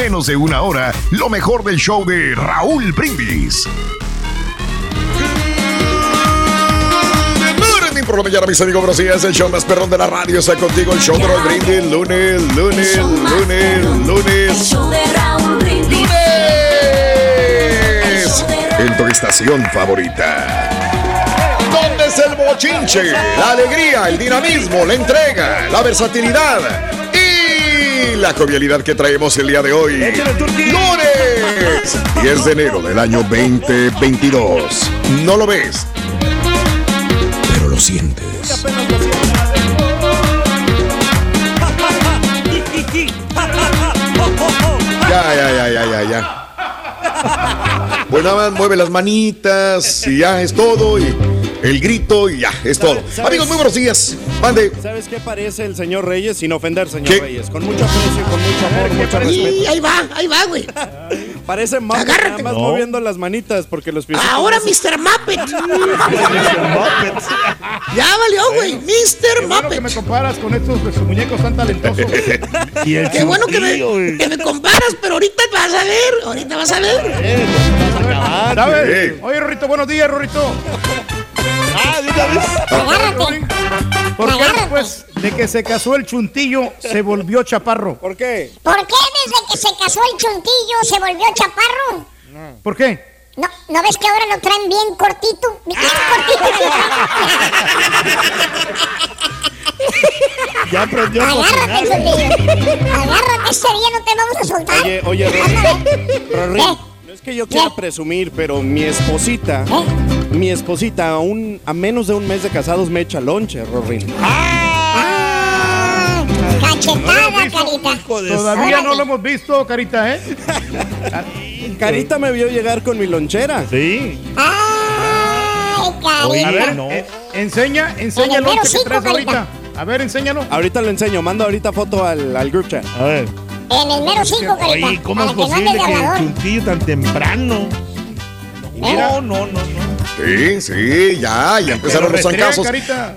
menos de una hora lo mejor del show de Raúl Brindis. por la mañana, mis amigos, buenos días. El show más perrón de la radio está contigo. El show de Raúl Brindis. Lunes, lunes, lunes, lunes. Lunes. En tu estación favorita. ¿Dónde es el bochinche? La alegría, el dinamismo, la entrega, la versatilidad y la jovialidad que traemos el día de hoy. Lunes 10 de enero del año 2022. ¿No lo ves? Pero lo sientes. Ya, ya, ya, ya, ya, ya. Bueno, mueve las manitas y ya es todo. Y el grito y ya, es todo. Amigos, muy buenos días. Mande. ¿Sabes qué parece el señor Reyes? Sin ofender, señor Reyes. Con mucho aprecio, con mucho amor, mucho respeto. ahí va, ahí va, güey. Parece más nada más moviendo las manitas porque los pies. Ahora Mr. Muppet. ya valió, güey. Mr. Qué Muppet. bueno que me comparas con estos pues, muñecos tan talentosos. y el Qué bueno que me, que me, comparas, pero ahorita vas a ver. Ahorita vas a ver. ¿Sabes? Oye, Rorrito, buenos días, Rorrito. Ah, vez. Agárrate. ¿Por qué después de que se casó el chuntillo se volvió chaparro? ¿Por qué? ¿Por qué desde que se casó el chuntillo se volvió chaparro? ¿Por qué? No, ¿no ves que ahora lo traen bien cortito? Bien cortito. ya aprendió Agárrate, chuntillo. Agárrate, este día no te vamos a soltar. Oye, oye, Rory. No es que yo quiera presumir, pero mi esposita, mi esposita, a, un, a menos de un mes de casados me echa lonche, Rorín. ¡Ah! Cachetada, Carita. Todavía no lo hemos visto, Carita, ¿eh? Carita me vio llegar con mi lonchera. Sí. ¡Ay, Carita! A ver, eh, enseña, enseña el lonche que traes ahorita. A ver, enséñalo. Ahorita lo enseño, mando ahorita foto al, al group chat. A ver. En el mero 5, Carita. Oye, ¿cómo es que no posible que hablador. chuntillo tan temprano? No, no, no, no. Sí, sí, ya, ya empezaron los restrea, zancazos. Carita.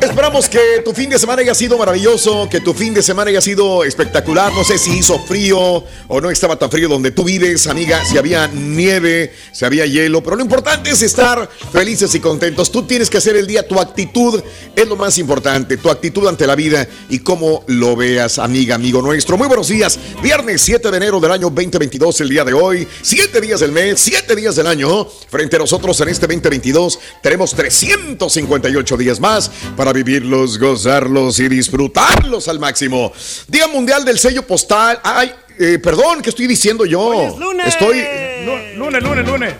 Esperamos que tu fin de semana haya sido maravilloso, que tu fin de semana haya sido espectacular. No sé si hizo frío o no estaba tan frío donde tú vives, amiga, si había nieve, si había hielo, pero lo importante es estar felices y contentos. Tú tienes que hacer el día, tu actitud es lo más importante, tu actitud ante la vida y cómo lo veas, amiga, amigo nuestro. Muy buenos días, viernes 7 de enero del año 2022, el día de hoy, 7 días del mes, 7 días del año. Frente a nosotros en este 2022 tenemos 358 días más para vivirlos, gozarlos y disfrutarlos al máximo. Día Mundial del Sello Postal. Ay, eh, perdón, ¿qué estoy diciendo yo? Hoy es lunes. Estoy Lu- Lunes, lunes, lunes.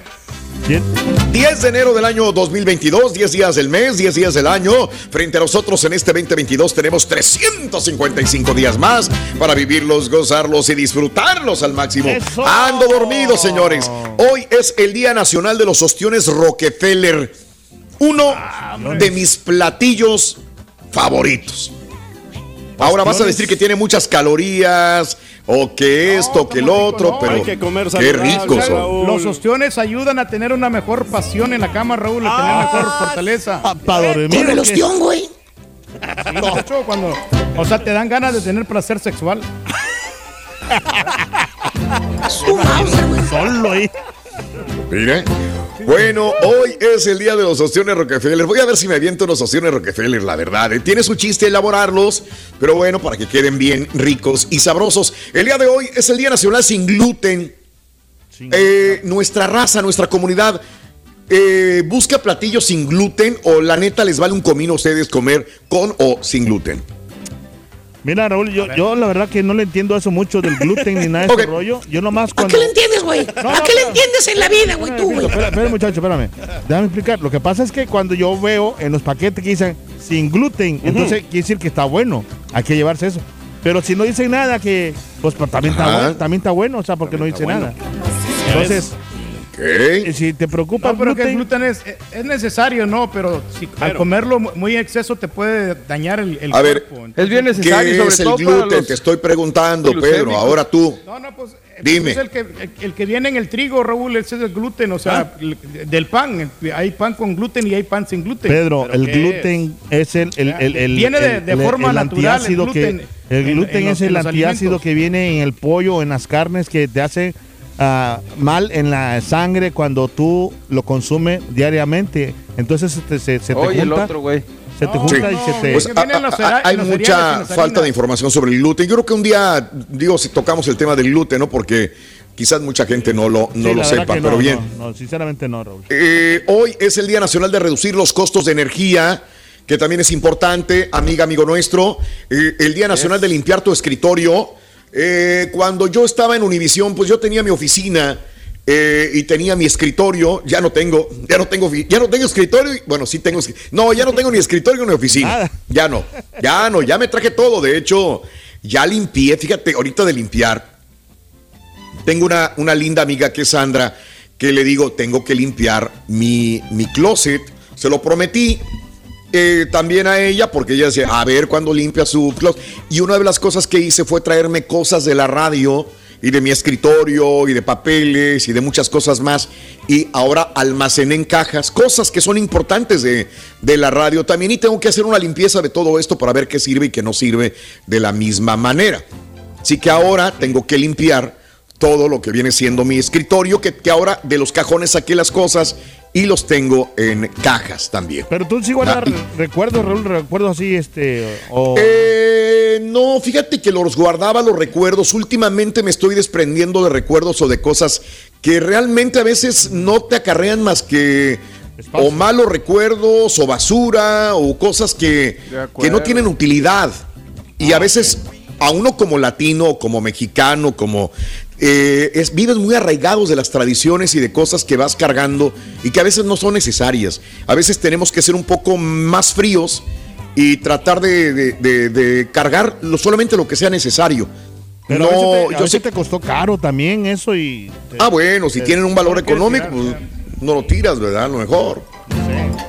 ¿Quién? 10 de enero del año 2022, 10 días del mes, 10 días del año. Frente a nosotros en este 2022 tenemos 355 días más para vivirlos, gozarlos y disfrutarlos al máximo. ¡Eso! Ando dormido, señores. Hoy es el Día Nacional de los Ostiones Rockefeller. Uno de mis platillos favoritos. Ahora vas a decir que tiene muchas calorías o que esto, que el ¿cómo otro, rico? No, pero hay que comer qué ricos son. Raúl. Los ostiones ayudan a tener una mejor pasión en la cama, Raúl, a tener mejor fortaleza. Para dormir. El ostión, güey. Sí, cuando, o sea, te dan ganas de tener placer sexual. Solo ahí. Mire. Bueno, hoy es el día de los ostiones Rockefeller. Voy a ver si me aviento unos ostiones Rockefeller, la verdad. ¿eh? Tiene su chiste elaborarlos, pero bueno, para que queden bien ricos y sabrosos. El día de hoy es el Día Nacional sin gluten. Eh, nuestra raza, nuestra comunidad eh, busca platillos sin gluten o la neta les vale un comino a ustedes comer con o sin gluten. Mira, Raúl, yo, yo la verdad que no le entiendo eso mucho del gluten ni nada de ese rollo. Yo nomás ¿A cuando... qué le entiendes, güey? No, ¿A no, qué le entiendes en la vida, güey, tú, güey? Espera, espera, muchacho, espérame. Déjame explicar. Lo que pasa es que cuando yo veo en los paquetes que dicen sin gluten, entonces quiere decir que está bueno. Hay que llevarse eso. Pero si no dicen nada, que pues pues, también está, bueno, también está bueno, o sea, porque no dice nada. Entonces, Si te preocupa No, pero que el gluten, es, es necesario, ¿no? Pero si al comerlo muy en exceso te puede dañar el, el A ver, cuerpo. Es bien ¿Qué necesario, sobre es el todo para gluten? los Te estoy preguntando, Pedro. Ahora tú. No, no, pues, eh, Dime. pues el, que, el, que viene en el trigo, Raúl, ese es el gluten, o sea, el- del pan. El- hay pan con gluten y hay pan sin gluten. Pedro, ¿Pero el qué gluten es, el, el, el, el- Viene de- el- de el- forma el natural, el gluten que el en- gluten en los- es el en antiácido alimentos. que viene en el pollo, en las carnes que te hace ah, mal en la sangre cuando tú lo consumes diariamente. Entonces se, se- se te Oye, el junta, otro, güey. se te No, junta Sí. y se te Pues, a- a- hay mucha falta de información sobre el gluten. Yo creo que un día, digo, si tocamos el tema del gluten, ¿no? Porque quizás mucha gente no lo, no Sí, lo sepa, pero no, bien. No, no, sinceramente no, Raúl. Eh, hoy es el Día Nacional de Reducir los Costos de Energía, que también es importante, amiga, amigo nuestro. Eh, el Día Nacional de Limpiar tu Escritorio. Eh, cuando yo estaba en Univisión, pues yo tenía mi oficina eh, y tenía mi escritorio. Ya no tengo, ya no tengo, ya no tengo escritorio. Bueno, sí tengo, no, ya no tengo ni escritorio ni oficina. Nada. Ya no, ya no, ya me traje todo. De hecho, ya limpié. Fíjate, ahorita de limpiar. Tengo una, una linda amiga que es Sandra, que le digo, tengo que limpiar mi, mi closet. Se lo prometí eh, también a ella, porque ella decía, a ver cuándo limpia su closet. Y una de las cosas que hice fue traerme cosas de la radio y de mi escritorio y de papeles y de muchas cosas más. Y ahora almacené en cajas cosas que son importantes de, de la radio también. Y tengo que hacer una limpieza de todo esto para ver qué sirve y qué no sirve de la misma manera. Así que ahora tengo que limpiar todo lo que viene siendo mi escritorio, que, que ahora de los cajones saqué las cosas y los tengo en cajas también. Pero tú sí guardas Ah, re- recuerdos, Raúl, recuerdos así, este, o... Eh, no, fíjate que los guardaba los recuerdos. Últimamente me estoy desprendiendo de recuerdos o de cosas que realmente a veces no te acarrean más que Espacio. o malos recuerdos o basura o cosas que, que no tienen utilidad. Y a veces a uno como latino, como mexicano, como eh, es, vives muy arraigados de las tradiciones y de cosas que vas cargando y que a veces no son necesarias. A veces tenemos que ser un poco más fríos y tratar de, de- de- de cargar lo, solamente lo que sea necesario. Pero a no, veces te, a yo veces sé te costó caro también eso y... te- Ah, bueno, si tienen un valor económico, tirar, pues, no lo tiras, ¿verdad? A lo mejor.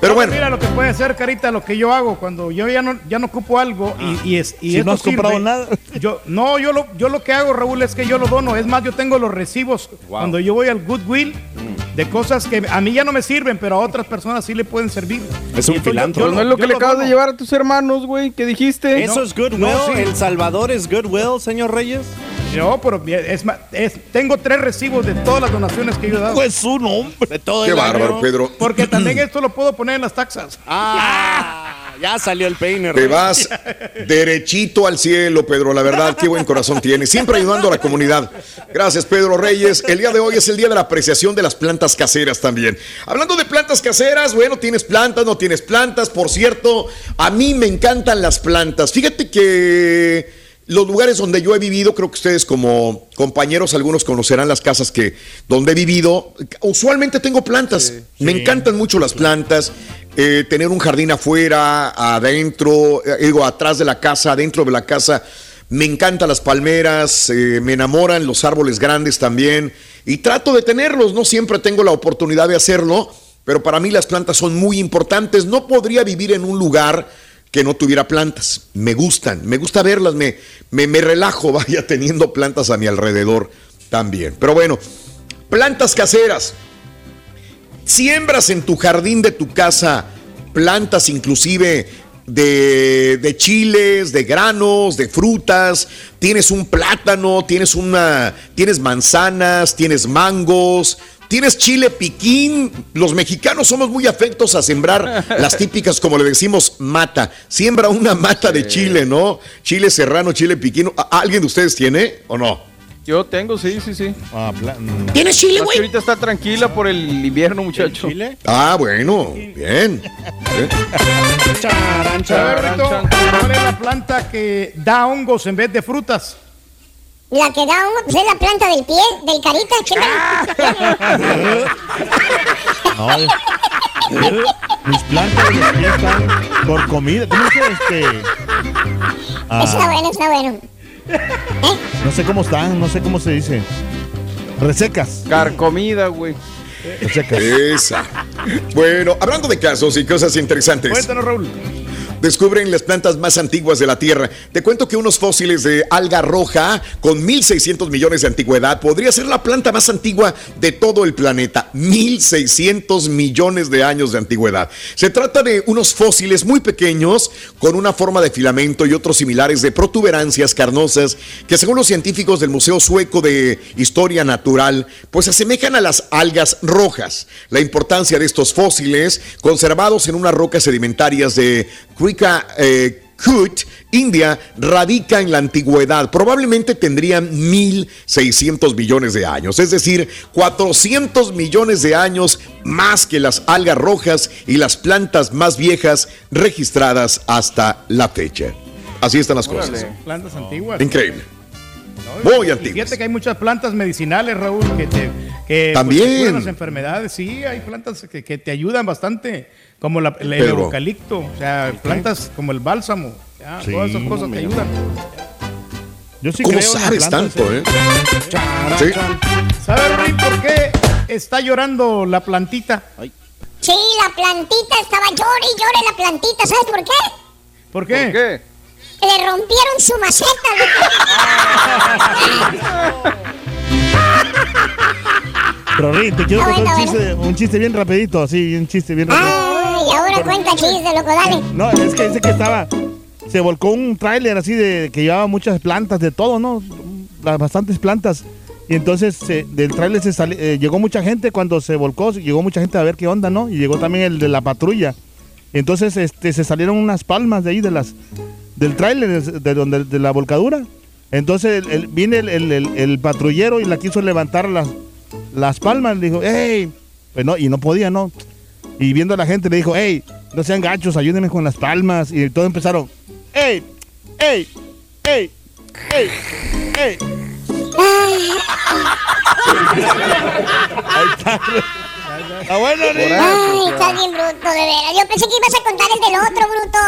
Pero No, bueno, Mira lo que puede ser, Carita, lo que yo hago cuando yo ya no, ya no ocupo algo y, y, es, y Si esto no has comprado nada. Yo, no, yo lo, yo lo que hago, Raúl, es que yo lo dono. Es más, yo tengo los recibos cuando yo voy al Goodwill de cosas que a mí ya no me sirven, pero a otras personas sí le pueden servir. Es un Pero no es lo que le acabas de dono. llevar a tus hermanos, güey. ¿Qué dijiste? ¿Eso No, es Goodwill? no, sí. ¿El Salvador es Goodwill, señor Reyes? No, pero es, más, es- tengo tres recibos de todas las donaciones que yo he dado. Pues su nombre. De todo qué el bárbaro, año. Pedro. Porque también esto lo puedo poner en las taxas. Ah, ya salió el peine. Te vas derechito al cielo, Pedro. La verdad, qué buen corazón tienes. Siempre ayudando a la comunidad. Gracias, Pedro Reyes. El día de hoy es el día de la apreciación de las plantas caseras también. Hablando de plantas caseras, bueno, tienes plantas, no tienes plantas. Por cierto, a mí me encantan las plantas. Fíjate que los lugares donde yo he vivido, creo que ustedes como compañeros, algunos conocerán las casas que donde he vivido. Usualmente tengo plantas. Me encantan mucho las plantas. Eh, tener un jardín afuera, adentro, eh, digo, atrás de la casa, adentro de la casa. Me encantan las palmeras, eh, me enamoran los árboles grandes también. Y trato de tenerlos. No siempre tengo la oportunidad de hacerlo, pero para mí las plantas son muy importantes. No podría vivir en un lugar que no tuviera plantas. Me gustan, me gusta verlas, me, me, me relajo, vaya teniendo plantas a mi alrededor también. Pero bueno, plantas caseras. Siembras en tu jardín de tu casa plantas inclusive de, de chiles, de granos, de frutas. Tienes un plátano, tienes una, tienes manzanas, tienes mangos, tienes chile piquín. Los mexicanos somos muy afectos a sembrar las típicas, como le decimos, mata. Siembra una mata de chile, ¿no? Chile serrano, chile piquín. ¿A- ¿Alguien de ustedes tiene o no? Yo tengo, sí, sí, sí. Ah, mm. ¿Tienes chile, güey? ahorita está tranquila por el invierno, muchacho. ¿Chile? Ah, bueno, bien. Charan, A ver, charan. Rito, ¿cuál es la planta que da hongos en vez de frutas? La que da hongo, pues es la planta del pie, del carita. chécale. No, eh. mis plantas de pies están por comida. ¿Cómo se este? Ah, Está bueno, está bueno. No sé cómo están, no sé cómo se dice. Resecas. Carcomida, güey. Resecas. Esa. Bueno, hablando de casos y cosas interesantes. Cuéntanos, Raúl. Descubren las plantas más antiguas de la Tierra. Te cuento que unos fósiles de alga roja con 1.600 millones de antigüedad podría ser la planta más antigua de todo el planeta. 1.600 millones de años de antigüedad. Se trata de unos fósiles muy pequeños con una forma de filamento y otros similares de protuberancias carnosas que según los científicos del Museo Sueco de Historia Natural, pues se asemejan a las algas rojas. La importancia de estos fósiles conservados en unas rocas sedimentarias de Krika eh, Kut, India, radica en la antigüedad. Probablemente tendrían 1.600 millones de años, es decir, 400 millones de años más que las algas rojas y las plantas más viejas registradas hasta la fecha. Así están las cosas. Plantas antiguas. Increíble. ¿no? Muy antiguas. Fíjate que hay muchas plantas medicinales, Raúl, que te que, pues, También. te curan las enfermedades. Sí, hay plantas que, que te ayudan bastante, como la- el, eucalipto, o sea, plantas como el bálsamo. ya, Sí, todas esas cosas te ayudan. Yo sí ¿Cómo creo sabes plantas, tanto, eh? Sí. ¿Sabes, Rui, por qué está llorando la plantita? Sí, la plantita estaba llore y llore la plantita. ¿Sabes por qué? ¿Por qué? ¿Por qué? Le rompieron su maceta. Pero Ri, te quiero Ah, contar un chiste, un chiste bien rapidito, así, un chiste bien rapidito. Ay, ahora cuenta loco, dale. No, es que dice que estaba. Se volcó un tráiler así de que llevaba muchas plantas de todo, ¿no? Las bastantes plantas. Y entonces se- del tráiler se sali- eh, llegó mucha gente cuando se volcó, llegó mucha gente a ver qué onda, ¿no? Y llegó también el de la patrulla. Entonces este, se salieron unas palmas de ahí de las del tráiler de, de donde de la volcadura. Entonces el- el- viene el, patrullero y la quiso levantar las, las palmas. Dijo, ¡hey! Pues no, y no podía, ¿no? Y viendo a la gente le dijo, hey, no sean gachos, ayúdenme con las palmas. Y todos empezaron, hey, hey, hey, hey, hey. Ahí está. Está bueno, Rick. Ay, estás bien bruto, de veras. Yo pensé que ibas a contar el del otro, bruto.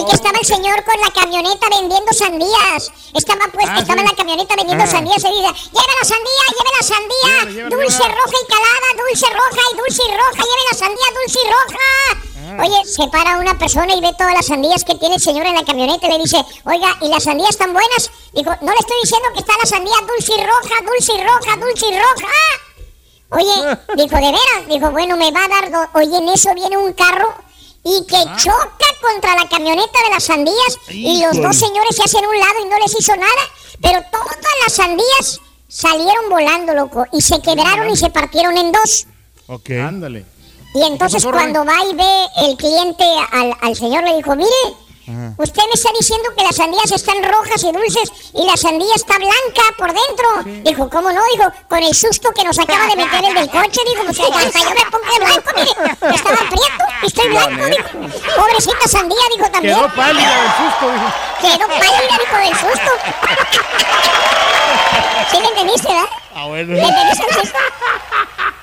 El que estaba el señor con la camioneta vendiendo sandías. Estaba pues, Ah, estaba sí. en la camioneta vendiendo Ah. sandías y dice, lleve la sandía, lleve la sandía. Dulce roja y calada, dulce roja y dulce y roja, lleve la sandía dulce y roja. Ah. Oye, se para una persona y ve todas las sandías que tiene el señor en la camioneta y le dice, oiga, ¿y las sandías están buenas? Dijo, no le estoy diciendo que está la sandía dulce y roja, dulce y roja, dulce y roja. Oye, dijo, ¿de veras? Dijo, bueno, me va a dar... do-". Oye, en eso viene un carro y que choca contra la camioneta de las sandías y los dos señores se hacen a un lado y no les hizo nada, pero todas las sandías salieron volando, loco, y se quebraron y se partieron en dos. Ok. Y Ándale. entonces pasó, cuando va y ve el cliente al, al señor le dijo, mire, usted me está diciendo que las sandías están rojas y dulces y la sandía está blanca por dentro. Dijo, ¿cómo no? Dijo, con el susto que nos acaba de meter el del coche, dijo, pues hasta yo me pongo de blanco, mire, estaba prieto, estoy blanco, dijo. Pobrecita sandía, dijo también. Quedó pálida del susto, dijo. Quedó pálida, dijo, del susto. ¿Sí le entendiste, verdad? Ah, bueno. ¿Le entendiste el chiste?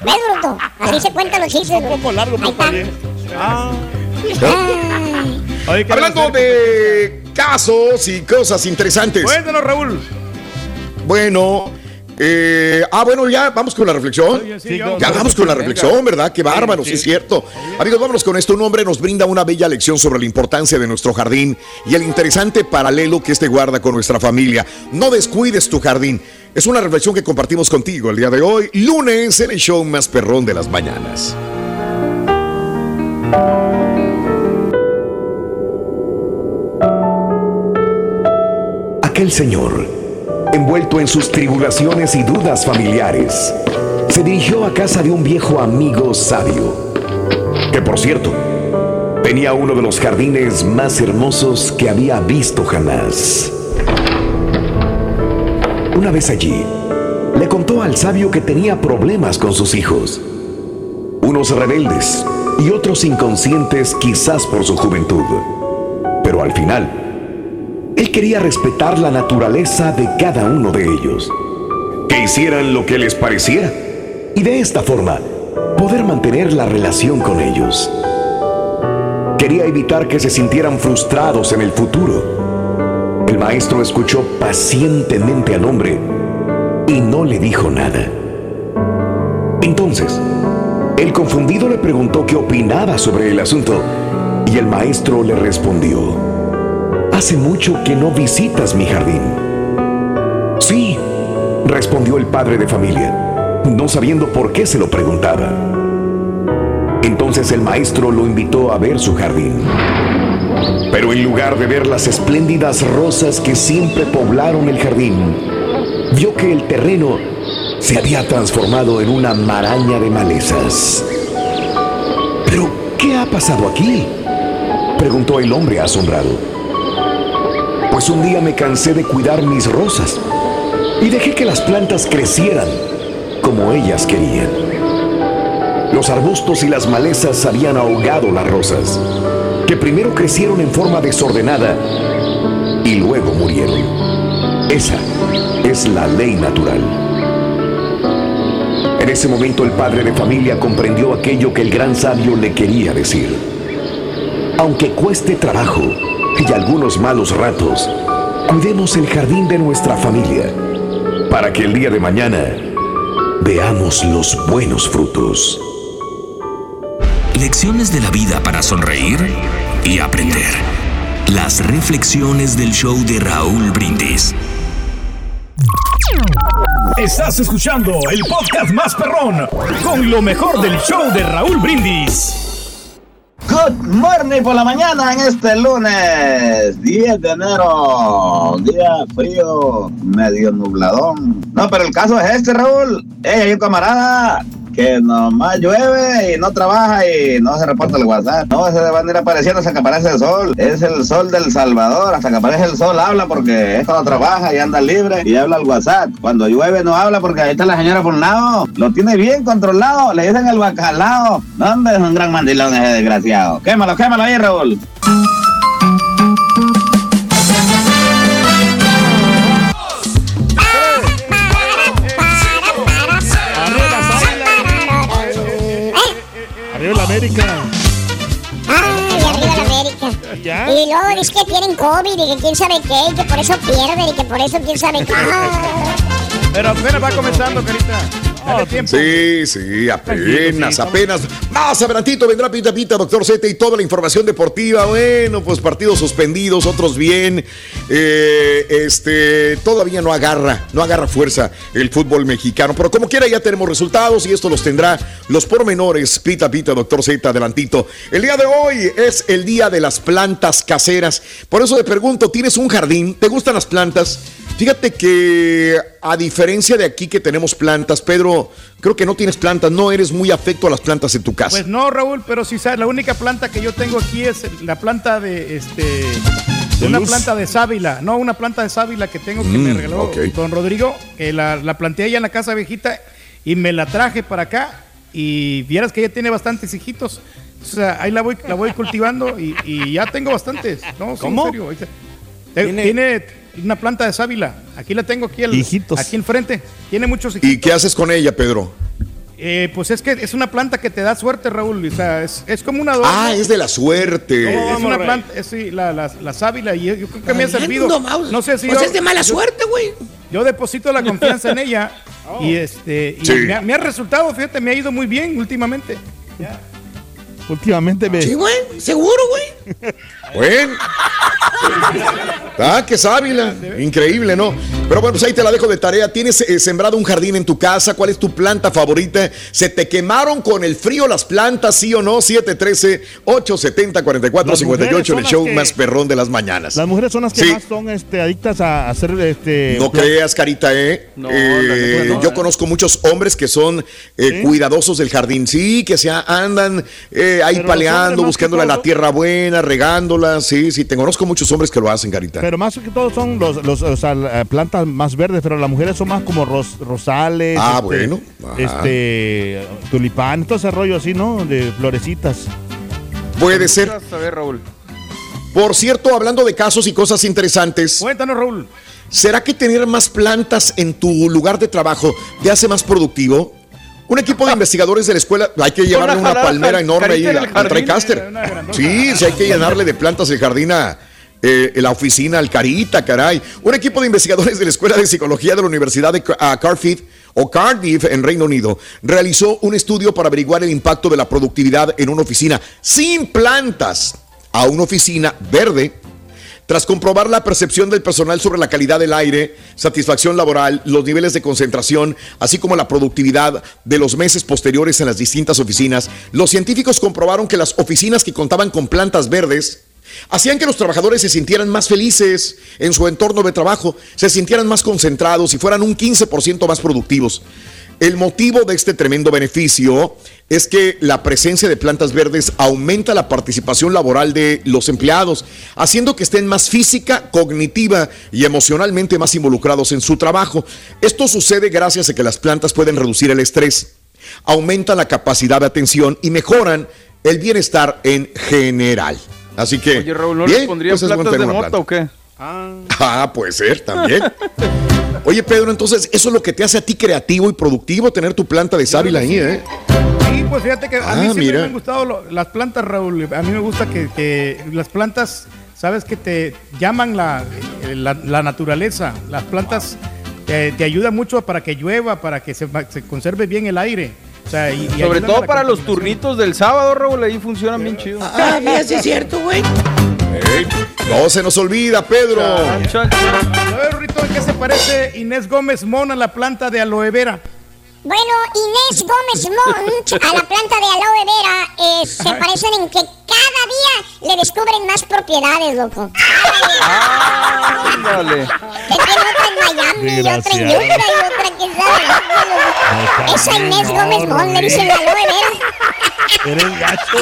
¿Ves, bruto? Así se cuentan los chistes. Un poco largo, pero está bien. Ay. Oye, ¿qué Hablando de casos y cosas interesantes. Cuéntanos, Raúl. Bueno, eh, ah, bueno, ya vamos con la reflexión. Sí, Sí, Ya vamos con la reflexión, ¿verdad? Qué bárbaro, sí, es cierto. Amigos, vámonos con esto. Un hombre nos brinda una bella lección sobre la importancia de nuestro jardín y el interesante paralelo que este guarda con nuestra familia. No descuides tu jardín. Es una reflexión que compartimos contigo el día de hoy, lunes, en el show más perrón de las mañanas. Aquel señor, envuelto en sus tribulaciones y dudas familiares, se dirigió a casa de un viejo amigo sabio, que por cierto, tenía uno de los jardines más hermosos que había visto jamás. Una vez allí, le contó al sabio que tenía problemas con sus hijos, unos rebeldes y otros inconscientes quizás por su juventud, pero al final, quería respetar la naturaleza de cada uno de ellos. Que hicieran lo que les pareciera. Y de esta forma, poder mantener la relación con ellos. Quería evitar que se sintieran frustrados en el futuro. El maestro escuchó pacientemente al hombre y no le dijo nada. Entonces, el confundido le preguntó qué opinaba sobre el asunto y el maestro le respondió, Hace mucho que no visitas mi jardín. Sí, respondió el padre de familia, no sabiendo por qué se lo preguntaba. Entonces el maestro lo invitó a ver su jardín. Pero en lugar de ver las espléndidas rosas que siempre poblaron el jardín, vio que el terreno se había transformado en una maraña de malezas. ¿Pero qué ha pasado aquí? preguntó el hombre asombrado. Pues un día me cansé de cuidar mis rosas y dejé que las plantas crecieran como ellas querían. Los arbustos y las malezas habían ahogado las rosas, que primero crecieron en forma desordenada y luego murieron. Esa es la ley natural. En ese momento el padre de familia comprendió aquello que el gran sabio le quería decir. Aunque cueste trabajo y algunos malos ratos, cuidemos el jardín de nuestra familia para que el día de mañana veamos los buenos frutos. Lecciones de la vida para sonreír y aprender. Las reflexiones del show de Raúl Brindis. Estás escuchando el podcast más perrón con lo mejor del show de Raúl Brindis. Good morning por la mañana en este lunes 10 de enero. Día frío, medio nubladón. No, pero el caso es este, Raúl. Ey, hay un camarada que nomás llueve y no trabaja y no se reporta el WhatsApp. No, se van a ir apareciendo hasta que aparece el sol. Es el sol del Salvador. Hasta que aparece el sol habla porque esto no trabaja y anda libre y habla el WhatsApp. Cuando llueve no habla porque ahí está la señora por un lado. Lo tiene bien controlado. Le dicen el bacalao. No, hombre, es un gran mandilón ese desgraciado. Quémalo, quémalo ahí, Raúl. Y luego es que tienen COVID y que quién sabe qué, y que por eso pierden y que por eso quién sabe qué. Pero apenas va comenzando, carita. Dale tiempo. Sí, sí, apenas, apenas. Más adelantito vendrá Pita Pita, doctor Z y toda la información deportiva. Bueno, pues partidos suspendidos, otros bien. Eh, este, todavía no agarra, no agarra fuerza el fútbol mexicano. Pero como quiera ya tenemos resultados y esto los tendrá los pormenores. Pita Pita, doctor Z, adelantito. El día de hoy es el día de las plantas caseras. Por eso te pregunto, ¿tienes un jardín? ¿Te gustan las plantas? Fíjate que a diferencia de aquí que tenemos plantas, Pedro, creo que no tienes plantas, no eres muy afecto a las plantas en tu casa. Pues no, Raúl, pero sí sabes, la única planta que yo tengo aquí es la planta de este. ¿De una luz? planta de sábila, no, una planta de sábila que tengo que me Mm, regaló don Rodrigo, que la, la planté allá en la casa viejita y me la traje para acá y vieras que ella tiene bastantes hijitos. O sea, ahí la voy, la voy cultivando y, y ya tengo bastantes. No, sí, ¿Cómo? en serio. Tiene... una planta de sábila. Aquí la tengo aquí, el- Hijitos. aquí enfrente. Tiene muchos hijitos. ¿Y qué haces con ella, Pedro? Eh, pues es que es una planta que te da suerte, Raúl. O sea, es, es como una adorno. Ah, es de la suerte. Es una planta, es, sí, la, la, la sábila y yo, creo que me ha servido. No sé si Pues yo, es de mala yo- suerte, güey. Yo deposito la confianza en ella y este y Sí. me, ha, me ha resultado, fíjate, me ha ido muy bien últimamente. Últimamente me. Sí, güey. Seguro, güey. Bueno. Ah, qué sábila. Increíble, ¿no? Pero bueno, pues ahí te la dejo de tarea. ¿Tienes eh, sembrado un jardín en tu casa? ¿Cuál es tu planta favorita? ¿Se te quemaron con el frío las plantas, sí o no? 713-870-4458 Las mujeres en el show que- más perrón de las mañanas. Las mujeres son las que Sí. más son este, adictas a hacer este. No creas, Carita, ¿eh? No, Eh, no, yo eh. conozco muchos hombres que son eh, ¿Sí? cuidadosos del jardín. Sí, que se andan eh, ahí Pero paleando, buscándole que la todo- tierra buena, regándola. Sí, sí, te conozco muchos hombres que lo hacen, Carita. Pero más que todo son los, los o sea, la- plantas más verdes, pero las mujeres son más como ros- rosales. Ah, este, bueno. Ajá. Este, tulipán, todo ese rollo así, ¿no? De florecitas. Puede ser. A ver, Raúl. Por cierto, hablando de casos y cosas interesantes, Cuéntanos, Raúl. ¿será que tener más plantas en tu lugar de trabajo te hace más productivo? Un equipo de investigadores de la escuela, hay que llevarle una palmera enorme ahí carita al TriCaster. grandota. Sí, sí, hay que llenarle de plantas el jardín a, eh, la oficina Alcarita, caray. Un equipo de investigadores de la Escuela de Psicología de la Universidad de uh, Cardiff o Cardiff en Reino Unido realizó un estudio para averiguar el impacto de la productividad en una oficina sin plantas a una oficina verde. Tras comprobar la percepción del personal sobre la calidad del aire, satisfacción laboral, los niveles de concentración, así como la productividad de los meses posteriores en las distintas oficinas, los científicos comprobaron que las oficinas que contaban con plantas verdes hacían que los trabajadores se sintieran más felices en su entorno de trabajo, se sintieran más concentrados y fueran un 15% más productivos. El motivo de este tremendo beneficio es que la presencia de plantas verdes aumenta la participación laboral de los empleados, haciendo que estén más física, cognitiva y emocionalmente más involucrados en su trabajo. Esto sucede gracias a que las plantas pueden reducir el estrés, aumentan la capacidad de atención y mejoran el bienestar en general. Así que. Oye, Raúl, ¿no bien, le pondrían pues plantas de mota planta. o qué? Ah, puede ser también. Oye, Pedro, entonces, eso es lo que te hace a ti creativo y productivo, tener tu planta de sábila ahí, ¿eh? Sí, pues fíjate que a Ah, mí siempre mira. me han gustado lo- las plantas, Raúl. A mí me gusta que, que las plantas, sabes que te llaman la, eh, la, la naturaleza. Las plantas te, te ayudan mucho para que llueva, para que se, se conserve bien el aire. O sea, y- y Sobre todo para los turnitos del sábado, Raúl, ahí funcionan bien chido. Ah, mira, sí es cierto, güey. Ey, no se nos olvida, Pedro. A ver, Rito, ¿en qué se parece Inés Gómez Mona a la planta de aloe vera? Bueno, Inés Gómez Monch a la planta de aloe vera eh, se parecen en que cada día le descubren más propiedades, loco. Ándale. Que tiene otra en Miami y otra en. Utah y otra quién sabe. Esa Inés Gómez Monch le dicen la aloe vera. Eres gacho.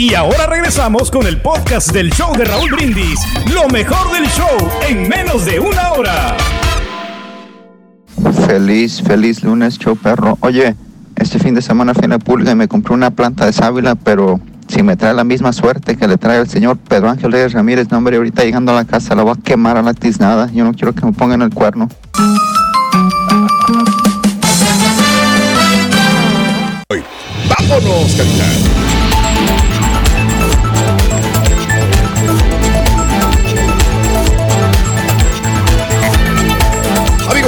Y ahora regresamos con el podcast del show de Raúl Brindis. Lo mejor del show en menos de una hora. Feliz, feliz lunes, show perro. Oye, este fin de semana fui a la pulga y me compré una planta de sábila, pero si me trae la misma suerte que le trae el señor Pedro Ángel Reyes Ramírez, no, hombre, ahorita llegando a la casa la voy a quemar a la tiznada. Yo no quiero que me pongan el cuerno. Vámonos, Carita.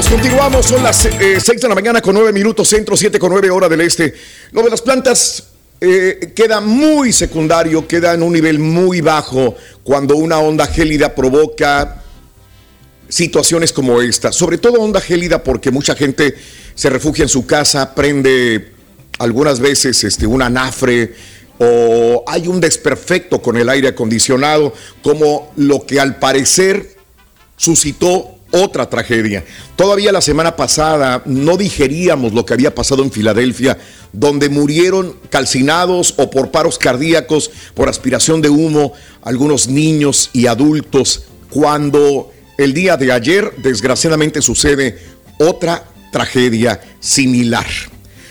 Continuamos. Son las 6 de la mañana con 9 minutos centro, 7 con 9 hora del este. Lo de las plantas eh, queda muy secundario, queda en un nivel muy bajo cuando una onda gélida provoca situaciones como esta. Sobre todo onda gélida porque mucha gente se refugia en su casa, prende algunas veces este, un anafre o hay un desperfecto con el aire acondicionado, como lo que al parecer suscitó otra tragedia. Todavía la semana pasada no digeríamos lo que había pasado en Filadelfia, donde murieron calcinados o por paros cardíacos, por aspiración de humo, algunos niños y adultos, cuando el día de ayer desgraciadamente sucede otra tragedia similar.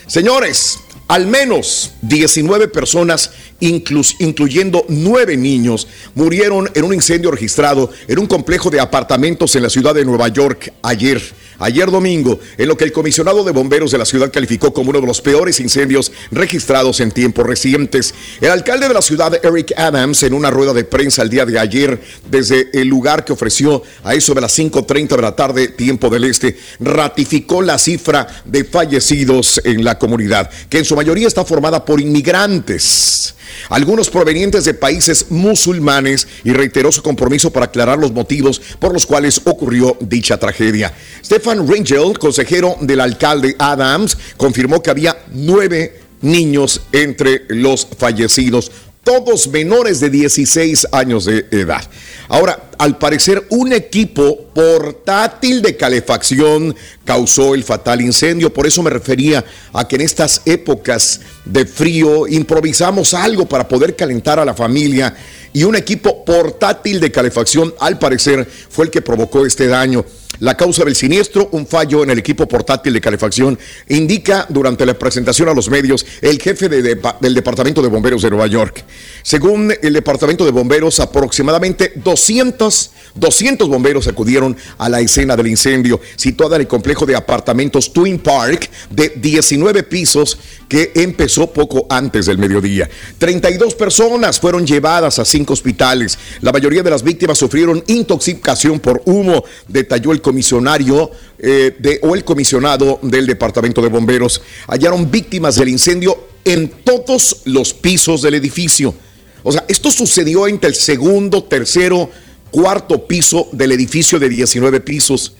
Señores, al menos 19 personas, incluyendo 9 niños, murieron en un incendio registrado en un complejo de apartamentos en la ciudad de Nueva York ayer. Ayer domingo, en lo que el comisionado de bomberos de la ciudad calificó como uno de los peores incendios registrados en tiempos recientes. El alcalde de la ciudad, Eric Adams, en una rueda de prensa el día de ayer, desde el lugar que ofreció a eso de las 5.30 de la tarde, tiempo del este, ratificó la cifra de fallecidos en la comunidad, que en su mayoría está formada por inmigrantes, algunos provenientes de países musulmanes, y reiteró su compromiso para aclarar los motivos por los cuales ocurrió dicha tragedia. Stefan Ringel, consejero del alcalde Adams, confirmó que había nueve niños entre los fallecidos, todos menores de 16 años de edad. Ahora, al parecer, un equipo portátil de calefacción causó el fatal incendio. Por eso me refería a que en estas épocas de frío improvisamos algo para poder calentar a la familia. Y un equipo portátil de calefacción, al parecer, fue el que provocó este daño. La causa del siniestro, un fallo en el equipo portátil de calefacción, indica durante la presentación a los medios el jefe del Departamento de Bomberos de Nueva York. Según el Departamento de Bomberos, aproximadamente 200 menos 200 bomberos acudieron a la escena del incendio situada en el complejo de apartamentos Twin Park de 19 pisos que empezó poco antes del mediodía. 32 personas fueron llevadas a cinco hospitales. La mayoría de las víctimas sufrieron intoxicación por humo, detalló el comisionario eh, de, o el comisionado del Departamento de Bomberos. Hallaron víctimas del incendio en todos los pisos del edificio. O sea, esto sucedió entre el segundo, tercero, cuarto piso del edificio de 19 pisos.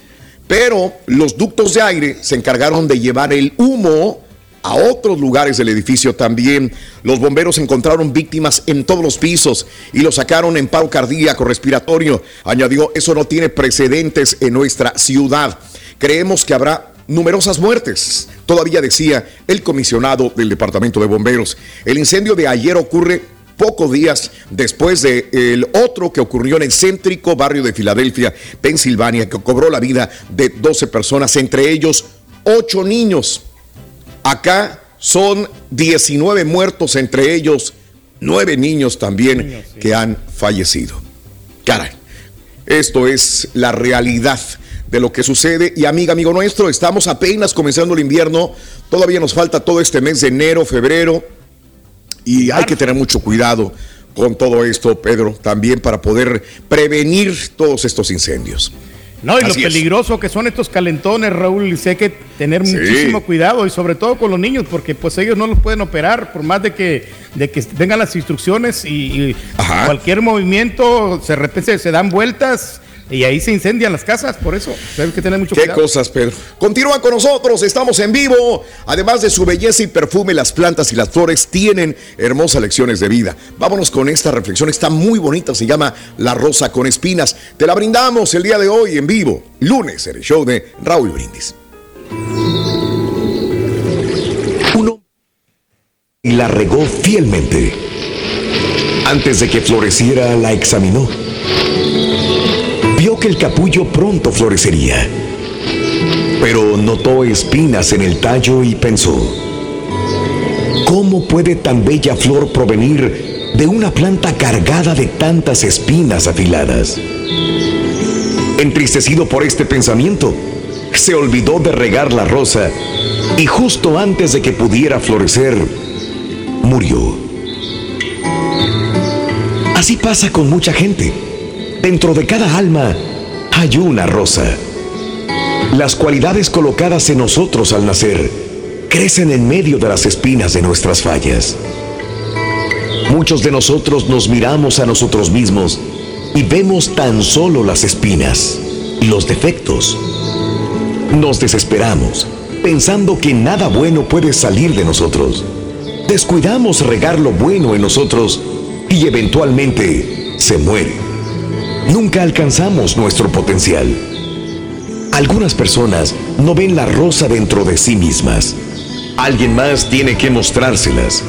Pero los ductos de aire se encargaron de llevar el humo a otros lugares del edificio también. Los bomberos encontraron víctimas en todos los pisos y lo sacaron en paro cardíaco respiratorio. Añadió, eso no tiene precedentes en nuestra ciudad. Creemos que habrá numerosas muertes. Todavía decía el comisionado del Departamento de Bomberos. El incendio de ayer ocurre pocos días después del el otro que ocurrió en el céntrico barrio de Filadelfia, Pensilvania, que cobró la vida de 12 personas, entre ellos 8 niños. Acá son 19 muertos, entre ellos 9 niños también que han fallecido. Caray, esto es la realidad de lo que sucede. Y amiga, amigo nuestro, estamos apenas comenzando el invierno. Todavía nos falta todo este mes de enero, febrero. Y hay que tener mucho cuidado con todo esto, Pedro, también para poder prevenir todos estos incendios. No, y Así lo es. peligroso que son estos calentones, Raúl, hay que tener Sí. muchísimo cuidado y sobre todo con los niños, porque pues ellos no los pueden operar por más de que, de que vengan las instrucciones y, y cualquier movimiento se repente se dan vueltas y ahí se incendian las casas, por eso hay que tener mucho Qué cuidado. cosas, Pedro. Continúa con nosotros, estamos en vivo. Además de su belleza y perfume, las plantas y las flores tienen hermosas lecciones de vida. Vámonos con esta reflexión, está muy bonita, se llama La Rosa con Espinas. Te la brindamos el día de hoy en vivo, lunes, en el show de Raúl Brindis. y la regó fielmente. Antes de que floreciera, la examinó. Que el capullo pronto florecería, pero notó espinas en el tallo y pensó, ¿cómo puede tan bella flor provenir de una planta cargada de tantas espinas afiladas? Entristecido por este pensamiento, se olvidó de regar la rosa y justo antes de que pudiera florecer, murió. Así pasa con mucha gente. Dentro de cada alma hay una rosa. Las cualidades colocadas en nosotros al nacer crecen en medio de las espinas de nuestras fallas. Muchos de nosotros nos miramos a nosotros mismos y vemos tan solo las espinas los defectos. Nos desesperamos pensando que nada bueno puede salir de nosotros. Descuidamos regar lo bueno en nosotros y eventualmente se muere. Nunca alcanzamos nuestro potencial. Algunas personas no ven la rosa dentro de sí mismas. Alguien más tiene que mostrárselas.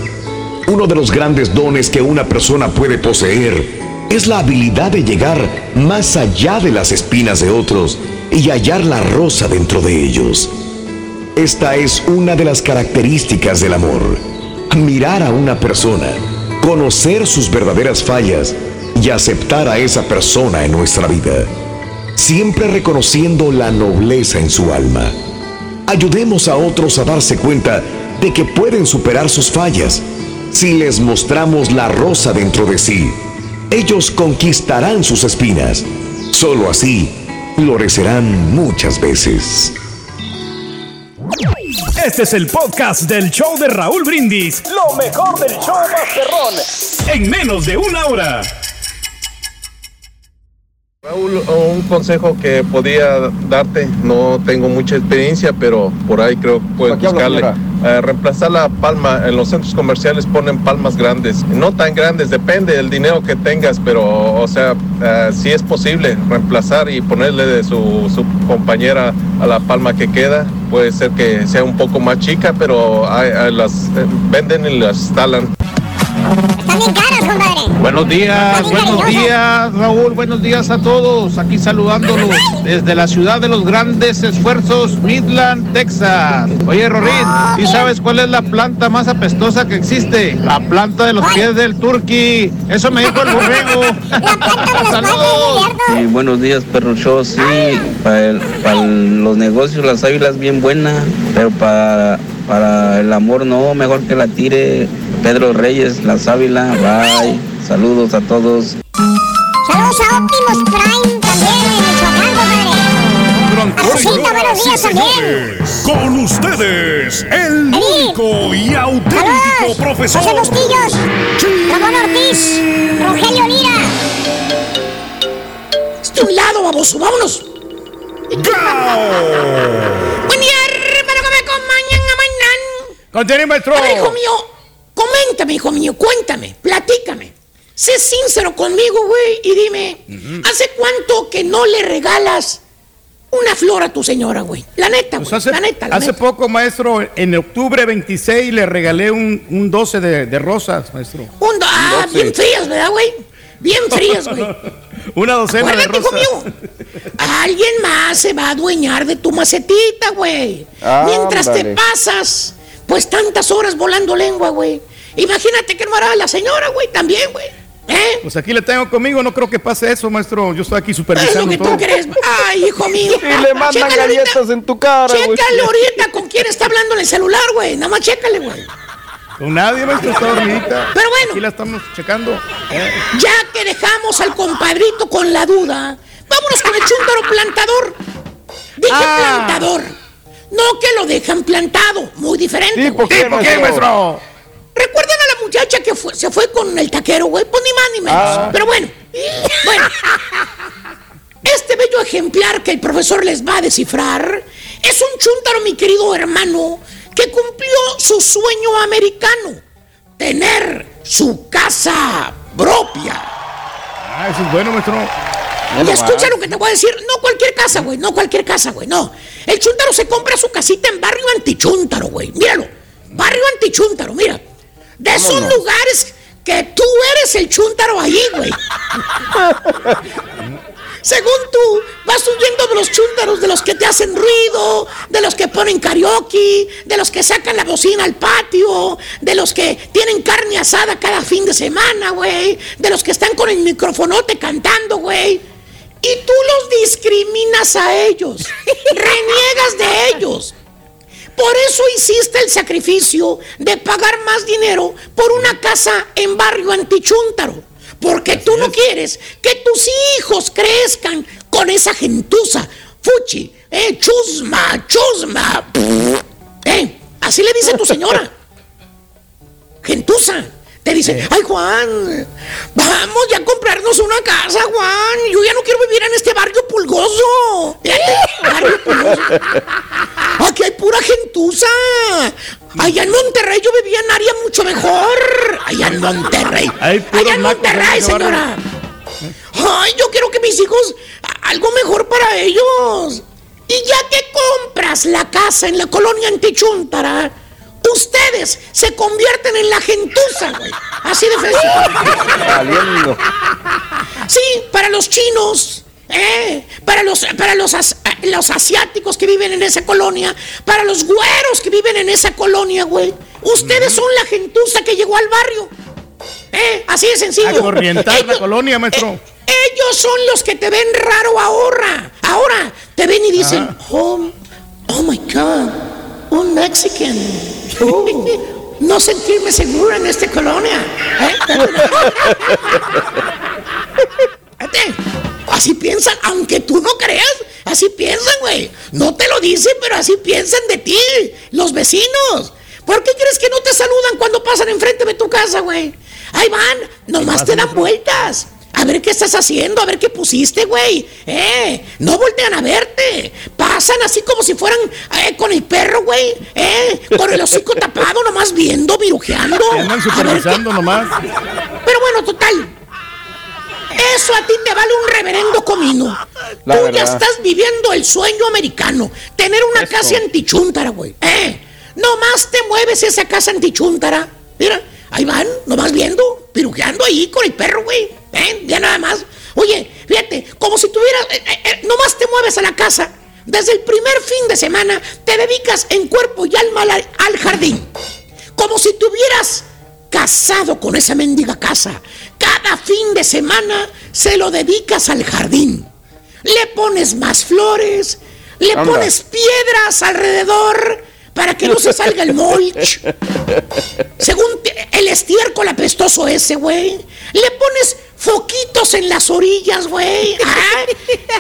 Uno de los grandes dones que una persona puede poseer es la habilidad de llegar más allá de las espinas de otros y hallar la rosa dentro de ellos. Esta es una de las características del amor. Mirar a una persona, conocer sus verdaderas fallas y aceptar a esa persona en nuestra vida. Siempre reconociendo la nobleza en su alma. Ayudemos a otros a darse cuenta de que pueden superar sus fallas. Si les mostramos la rosa dentro de sí, ellos conquistarán sus espinas. Solo así florecerán muchas veces. Este es el podcast del show de Raúl Brindis. Lo mejor del show Masterrón. En menos de una hora. Raúl, un consejo que podía darte, no tengo mucha experiencia, pero por ahí creo que puedes buscarle. Eh, reemplazar la palma, en los centros comerciales ponen palmas grandes, no tan grandes, depende del dinero que tengas, pero o sea, eh, si es posible reemplazar y ponerle de su, su compañera a la palma que queda, puede ser que sea un poco más chica, pero hay- hay las eh, venden y las instalan. Están bien caras, compadre. Buenos días, buenos días, Raúl, buenos días a todos. Aquí saludándolos desde la ciudad de los grandes esfuerzos, Midland, Texas. Oye, Rorín, ¿y sabes cuál es la planta más apestosa que existe? La planta de los pies del turqui. Eso me dijo el borrego. Saludos. Sí, buenos días, perro show. Sí, para, el- para el- los negocios la sábila es bien buena, pero para, para el amor no, mejor que la tire Pedro Reyes, la sábila. Bye. Saludos a todos. Saludos a Optimus Prime también en Michoacán, compadre. Rosita, buenos días también. Con ustedes, el único y auténtico Saludos. profesor. José Bustillos, Ramón Ortiz, Rogelio Lira. De un lado, baboso, vámonos. Buen Continúe, maestro. Ver, hijo mío, coméntame, hijo mío, cuéntame, platícame. Sé sincero conmigo, güey, y dime, ¿hace cuánto que no le regalas una flor a tu señora, güey? La neta, güey, Pues hace, la neta, la hace neta. poco, maestro, en octubre 26 le regalé un, un 12 de, de rosas, maestro. Un do- ah, doce. bien frías, ¿verdad, güey? Bien frías, güey. Una docena de Acuérdate, rosas. mío. Alguien más se va a adueñar de tu macetita, güey. Mientras te pasas, pues tantas horas volando lengua, güey. Imagínate que no hará la señora, güey, también, güey. ¿Eh? Pues aquí le tengo conmigo, no creo que pase eso, maestro. Yo estoy aquí Es lo supervisando que todo. tú crees. Ay, hijo mío. Y le mandan Chécale ahorita. galletas en tu cara, güey. Chécale ahorita con quién está hablando en el celular, güey. Nada más chécale, güey. Con nadie, maestro, está dormidita. Pero bueno. Aquí la estamos checando. Eh. Ya que dejamos al compadrito con la duda, vámonos con el chúntaro plantador. Dije Ah. plantador. No que lo dejan plantado. Muy diferente. Sí, ¿por qué, ¿por qué, maestro? ¿Recuerdan a la muchacha que fue- se fue con el taquero, güey? Pues ni más ni menos. Ah. Pero bueno. Bueno. Este bello ejemplar que el profesor les va a descifrar es un chúntaro, mi querido hermano, que cumplió su sueño americano. Tener su casa propia. Ah, eso es bueno, maestro. Y escucha lo que te voy a decir. No cualquier casa, güey. No cualquier casa, güey. No. El chúntaro se compra su casita en barrio antichúntaro, güey. Míralo. Barrio antichúntaro, mira. De esos lugares que tú eres el chúntaro ahí, güey. Según tú, vas huyendo de los chúntaros, de los que te hacen ruido, de los que ponen karaoke, de los que sacan la bocina al patio, de los que tienen carne asada cada fin de semana, güey, de los que están con el microfonote cantando, güey. Y tú los discriminas a ellos, reniegas de ellos. Por eso hiciste el sacrificio de pagar más dinero por una casa en barrio antichúntaro. Porque tú no quieres que tus hijos crezcan con esa gentuza. Fuchi, eh, chusma, chusma. eh, así le dice tu señora. Gentuza. Te dice, ay Juan, vamos ya a comprarnos una casa, Juan. Yo ya no quiero vivir en este barrio pulgoso. Fíjate, barrio pulgoso. Aquí hay pura gentuza. Allá en Monterrey yo vivía en área mucho mejor. Allá en Monterrey. Allá en Monterrey, señora. Ay, yo quiero que mis hijos algo mejor para ellos. Y ya que compras la casa en la colonia Antichuntara, ustedes se convierten en la gentuza, güey. Así de fácil. Sí, para los chinos, ¿eh? para, los, para los, as- eh, los asiáticos que viven en esa colonia, para los güeros que viven en esa colonia, güey. Ustedes son la gentuza que llegó al barrio. ¿eh? Así de sencillo. A corrientar la Ellos- colonia, maestro. ellos son los que te ven raro ahora. Ahora te ven y dicen, oh, oh my God, un Mexican. Oh, no sentirme seguro en esta colonia. ¿eh? Así piensan, aunque tú no creas, así piensan, güey. No te lo dicen, pero así piensan de ti, los vecinos. ¿Por qué crees que no te saludan cuando pasan enfrente de tu casa, güey? Ahí van, nomás te dan vueltas. A ver qué estás haciendo, a ver qué pusiste, güey. Eh, no voltean a verte. Pasan así como si fueran eh, con el perro, güey. Eh, con el hocico tapado, nomás viendo, virujeando. Andan qué- supervisando nomás. pero bueno, total. Eso a ti te vale un reverendo comino. La Tú ya estás viviendo el sueño americano. Tener una casa antichúntara, güey. Eh, nomás te mueves esa casa antichúntara. Mira, Ahí van, nomás viendo, pirujeando ahí con el perro, güey. ¿Eh? Ya nada más. Oye, fíjate, como si tuvieras. eh, eh, nomás te mueves a la casa. Desde el primer fin de semana te dedicas en cuerpo y alma al, al jardín. Como si tuvieras casado con esa mendiga casa. Cada fin de semana se lo dedicas al jardín. Le pones más flores, le Anda. pones piedras alrededor para que no se salga el mulch. Según el estiércol apestoso ese, güey. Le pones foquitos en las orillas, güey. Ah,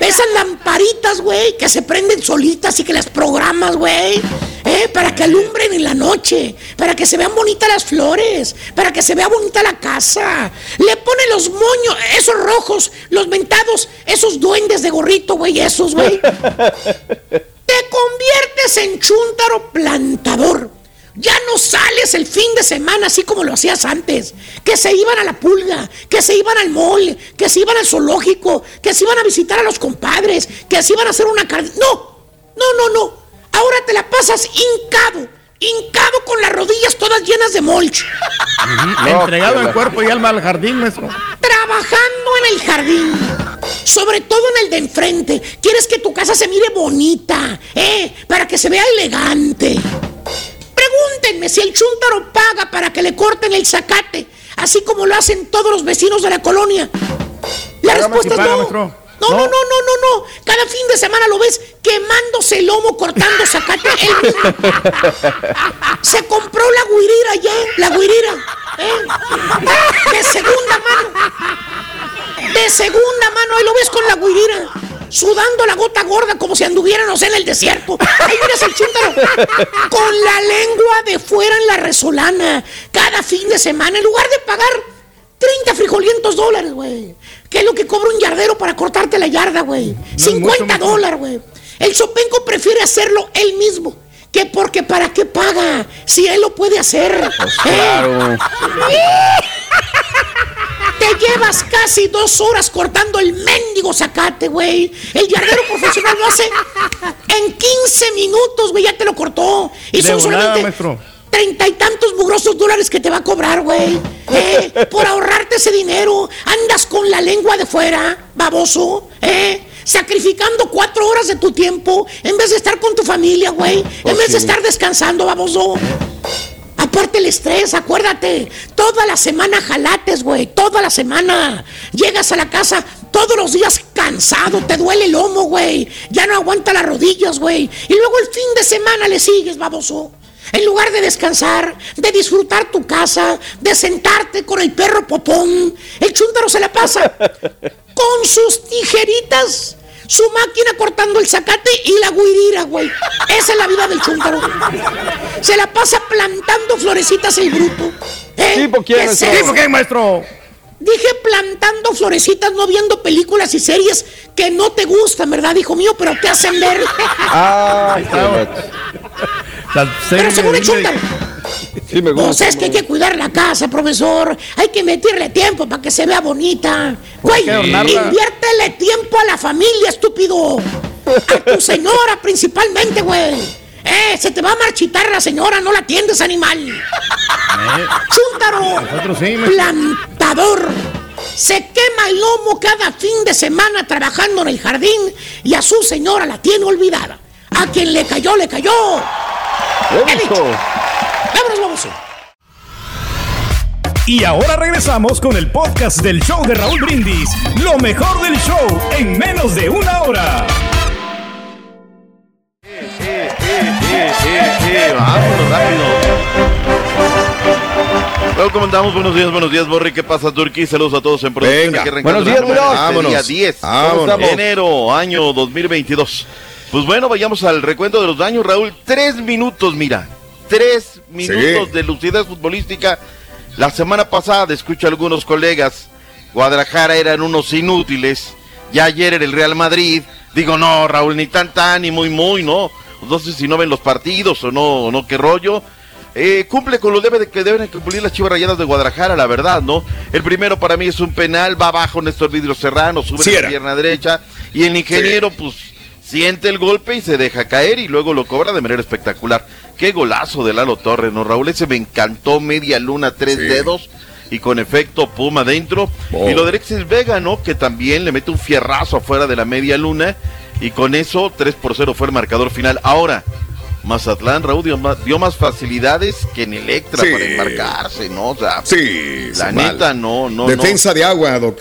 Esas lamparitas, güey, que se prenden solitas y que las programas, güey. Eh, para que alumbren en la noche, para que se vean bonitas las flores, para que se vea bonita la casa. Le ponen los moños, esos rojos, los mentados, esos duendes de gorrito, güey, esos, güey. Te conviertes en chúntaro plantador. Ya no sales el fin de semana así como lo hacías antes. Que se iban a la pulga, que se iban al mall, que se iban al zoológico, que se iban a visitar a los compadres, que se iban a hacer una carne. No, no, no, no. Ahora te la pasas hincado, hincado con las rodillas todas llenas de mulch. Entregado en cuerpo y alma al jardín, maestro. Trabajando en el jardín. Sobre todo en el de enfrente. Quieres que tu casa se mire bonita, ¿eh? Para que se vea elegante. Pregúntenme si el chúntaro paga para que le corten el zacate, así como lo hacen todos los vecinos de la colonia. La respuesta si es no. maestro. No, no, no, no, no, no. Cada fin de semana lo ves quemándose el lomo cortando zacate él. Se compró la guirira ya, la guirira. ¿eh? De segunda mano. De segunda mano, ahí lo ves con la guirira. Sudando la gota gorda como si anduvieran, no sé, en el desierto. Ahí miras el chúntaro. Con la lengua de fuera en la resolana. Cada fin de semana, en lugar de pagar 30 frijolientos dólares, güey. ¿Qué es lo que cobra un yardero para cortarte la yarda, güey? 50 dólares, güey. El Sopenco prefiere hacerlo él mismo. Que porque para qué paga si él lo puede hacer. ¿Eh? Te llevas casi dos horas cortando el mendigo zacate, güey. El yardero profesional lo hace en 15 minutos, güey. Ya te lo cortó. Y De son volada, solamente treinta y tantos mugrosos dólares que te va a cobrar, güey. ¿Eh? Por ahorrarte ese dinero. Andas con la lengua de fuera, baboso. ¿Eh? Sacrificando cuatro horas de tu tiempo en vez de estar con tu familia, güey. En vez de estar descansando, baboso. Aparte el estrés, acuérdate. Toda la semana jalates, güey. Toda la semana. Llegas a la casa todos los días cansado. Te duele el lomo, güey. Ya no aguanta las rodillas, güey. Y luego el fin de semana le sigues, baboso. En lugar de descansar, de disfrutar tu casa, de sentarte con el perro popón, el chúntaro se la pasa con sus tijeritas, su máquina cortando el zacate y la guirira, güey. Esa es la vida del chúntaro. Se la pasa plantando florecitas el bruto. ¿Eh? ¿Tipo quién, ¿Qué es maestro? eso? ¿Tipo quién, maestro? Dije plantando florecitas, no viendo películas y series que no te gustan, ¿verdad, hijo mío? Pero te hacen ver. Ah, Pero según el chúntaro. Sí, me Pues es que hay que cuidar la casa, profesor. Hay que meterle tiempo para que se vea bonita. Güey, inviértele tiempo a la familia, estúpido. A tu señora principalmente, güey. Eh, se te va a marchitar la señora, no la atiendes, animal. Chúntaro. Sí, maestro. Plantador. Se quema el lomo cada fin de semana trabajando en el jardín y a su señora la tiene olvidada. A quien le cayó, le cayó. He Y ahora regresamos con el podcast del show de Raúl Brindis. Lo mejor del show en menos de una hora. vámonos rápido. Bueno, ¿cómo andamos? Buenos días, buenos días, Borri. ¿Qué pasa, Turquí? Saludos a todos en producción. Venga. Aquí arrancando Buenos días, Vámonos. Día 10 Vámonos. de enero, año 2022. Pues bueno, vayamos al recuento de los daños, Raúl. Tres minutos, mira. Tres minutos de lucidez futbolística. La semana pasada, escucho a algunos colegas, Guadalajara eran unos inútiles. Ya ayer era el Real Madrid. Digo, no, Raúl, ni tan tan, ni muy muy, no. No sé si no ven los partidos o no, o no, qué rollo. Eh, cumple con lo debe de, que deben cumplir las chivas rayadas de Guadalajara, la verdad, ¿no? El primero para mí es un penal, va abajo Néstor Vidrio Serrano, sube Sí la pierna derecha y el ingeniero, pues, siente el golpe y se deja caer y luego lo cobra de manera espectacular. Qué golazo de Lalo Torres, ¿no, Raúl? Ese me encantó, media luna, tres dedos y con efecto puma adentro. Oh. Y lo de Alexis Vega, ¿no? Que también le mete un fierrazo afuera de la media luna y con eso 3 por 0 fue el marcador final. Ahora, Mazatlán, Raúl, dio más, dio más facilidades que en Electra Sí. para embarcarse, ¿no? O sea, Sí, la neta, mal. no, no, Defensa de agua, Doc.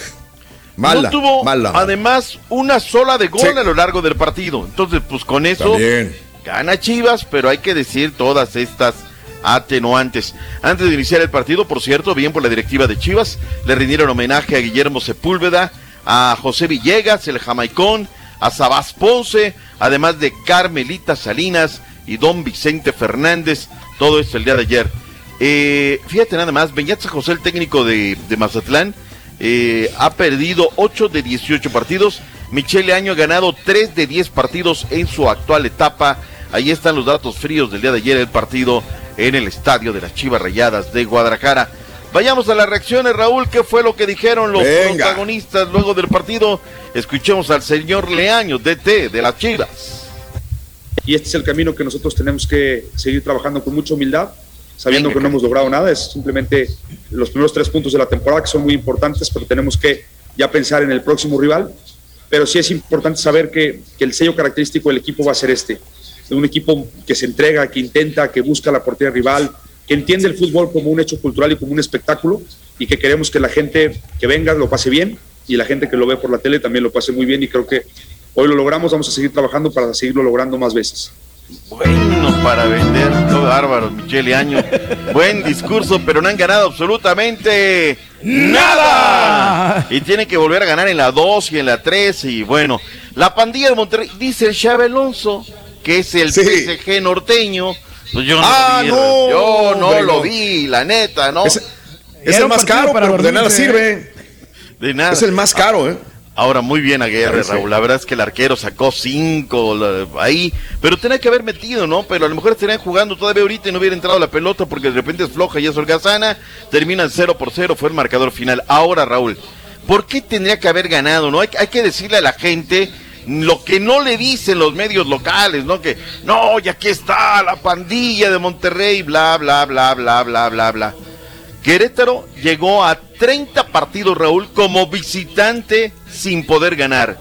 Mala, no tuvo, mala. además, una sola de gol Sí. a lo largo del partido. Entonces, pues con eso También. gana Chivas, pero hay que decir todas estas atenuantes. Antes de iniciar el partido, por cierto, bien por la directiva de Chivas, le rindieron homenaje a Guillermo Sepúlveda, a José Villegas, el jamaicón, a Sabás Ponce, además de Carmelita Salinas y don Vicente Fernández, todo esto el día de ayer. Eh, fíjate nada más, Beñatza José, el técnico de, de Mazatlán, eh, ha perdido 8 de 18 partidos. Michele Año ha ganado 3 de 10 partidos en su actual etapa. Ahí están los datos fríos del día de ayer, el partido en el estadio de las Chivas Rayadas de Guadalajara. Vayamos a las reacciones, Raúl. ¿Qué fue lo que dijeron los Venga. protagonistas luego del partido? Escuchemos al señor Leaño, DT de las Chivas. y este es el camino que nosotros tenemos que seguir trabajando con mucha humildad, sabiendo que no hemos logrado nada, es simplemente los primeros tres puntos de la temporada que son muy importantes, pero tenemos que ya pensar en el próximo rival, pero sí es importante saber que, que el sello característico del equipo va a ser este, de un equipo que se entrega, que intenta, que busca la portería rival, que entiende el fútbol como un hecho cultural y como un espectáculo y que queremos que la gente que venga lo pase bien y la gente que lo ve por la tele también lo pase muy bien y creo que hoy lo logramos, vamos a seguir trabajando para seguirlo logrando más veces. Bueno, para vender, todo bárbaro, Michele Año. Buen discurso, pero no han ganado absolutamente nada. Y tienen que volver a ganar en la 2 y en la 3. Y bueno, la pandilla de Monterrey, dice el Chave Alonso, que es el PSG norteño. Pues yo no Ah, lo vi, no, yo no hombre, lo no. vi, la neta, ¿no? Es, es el más caro, pero de nada sirve. De nada. Es el más caro, ¿eh? Ahora, muy bien Aguirre. Raúl. La verdad es que el arquero sacó cinco la- ahí, pero tenía que haber metido, ¿no? Pero a lo mejor estarían jugando todavía ahorita y no hubiera entrado la pelota porque de repente es floja y es holgazana. Terminan 0 por 0, fue el marcador final. Ahora, Raúl, ¿por qué tendría que haber ganado, no? Hay, hay que decirle a la gente lo que no le dicen los medios locales, ¿no? Que, no, y aquí está la pandilla de Monterrey, bla, bla, bla, bla, bla, bla, bla. Querétaro llegó a 30 partidos, Raúl, como visitante sin poder ganar.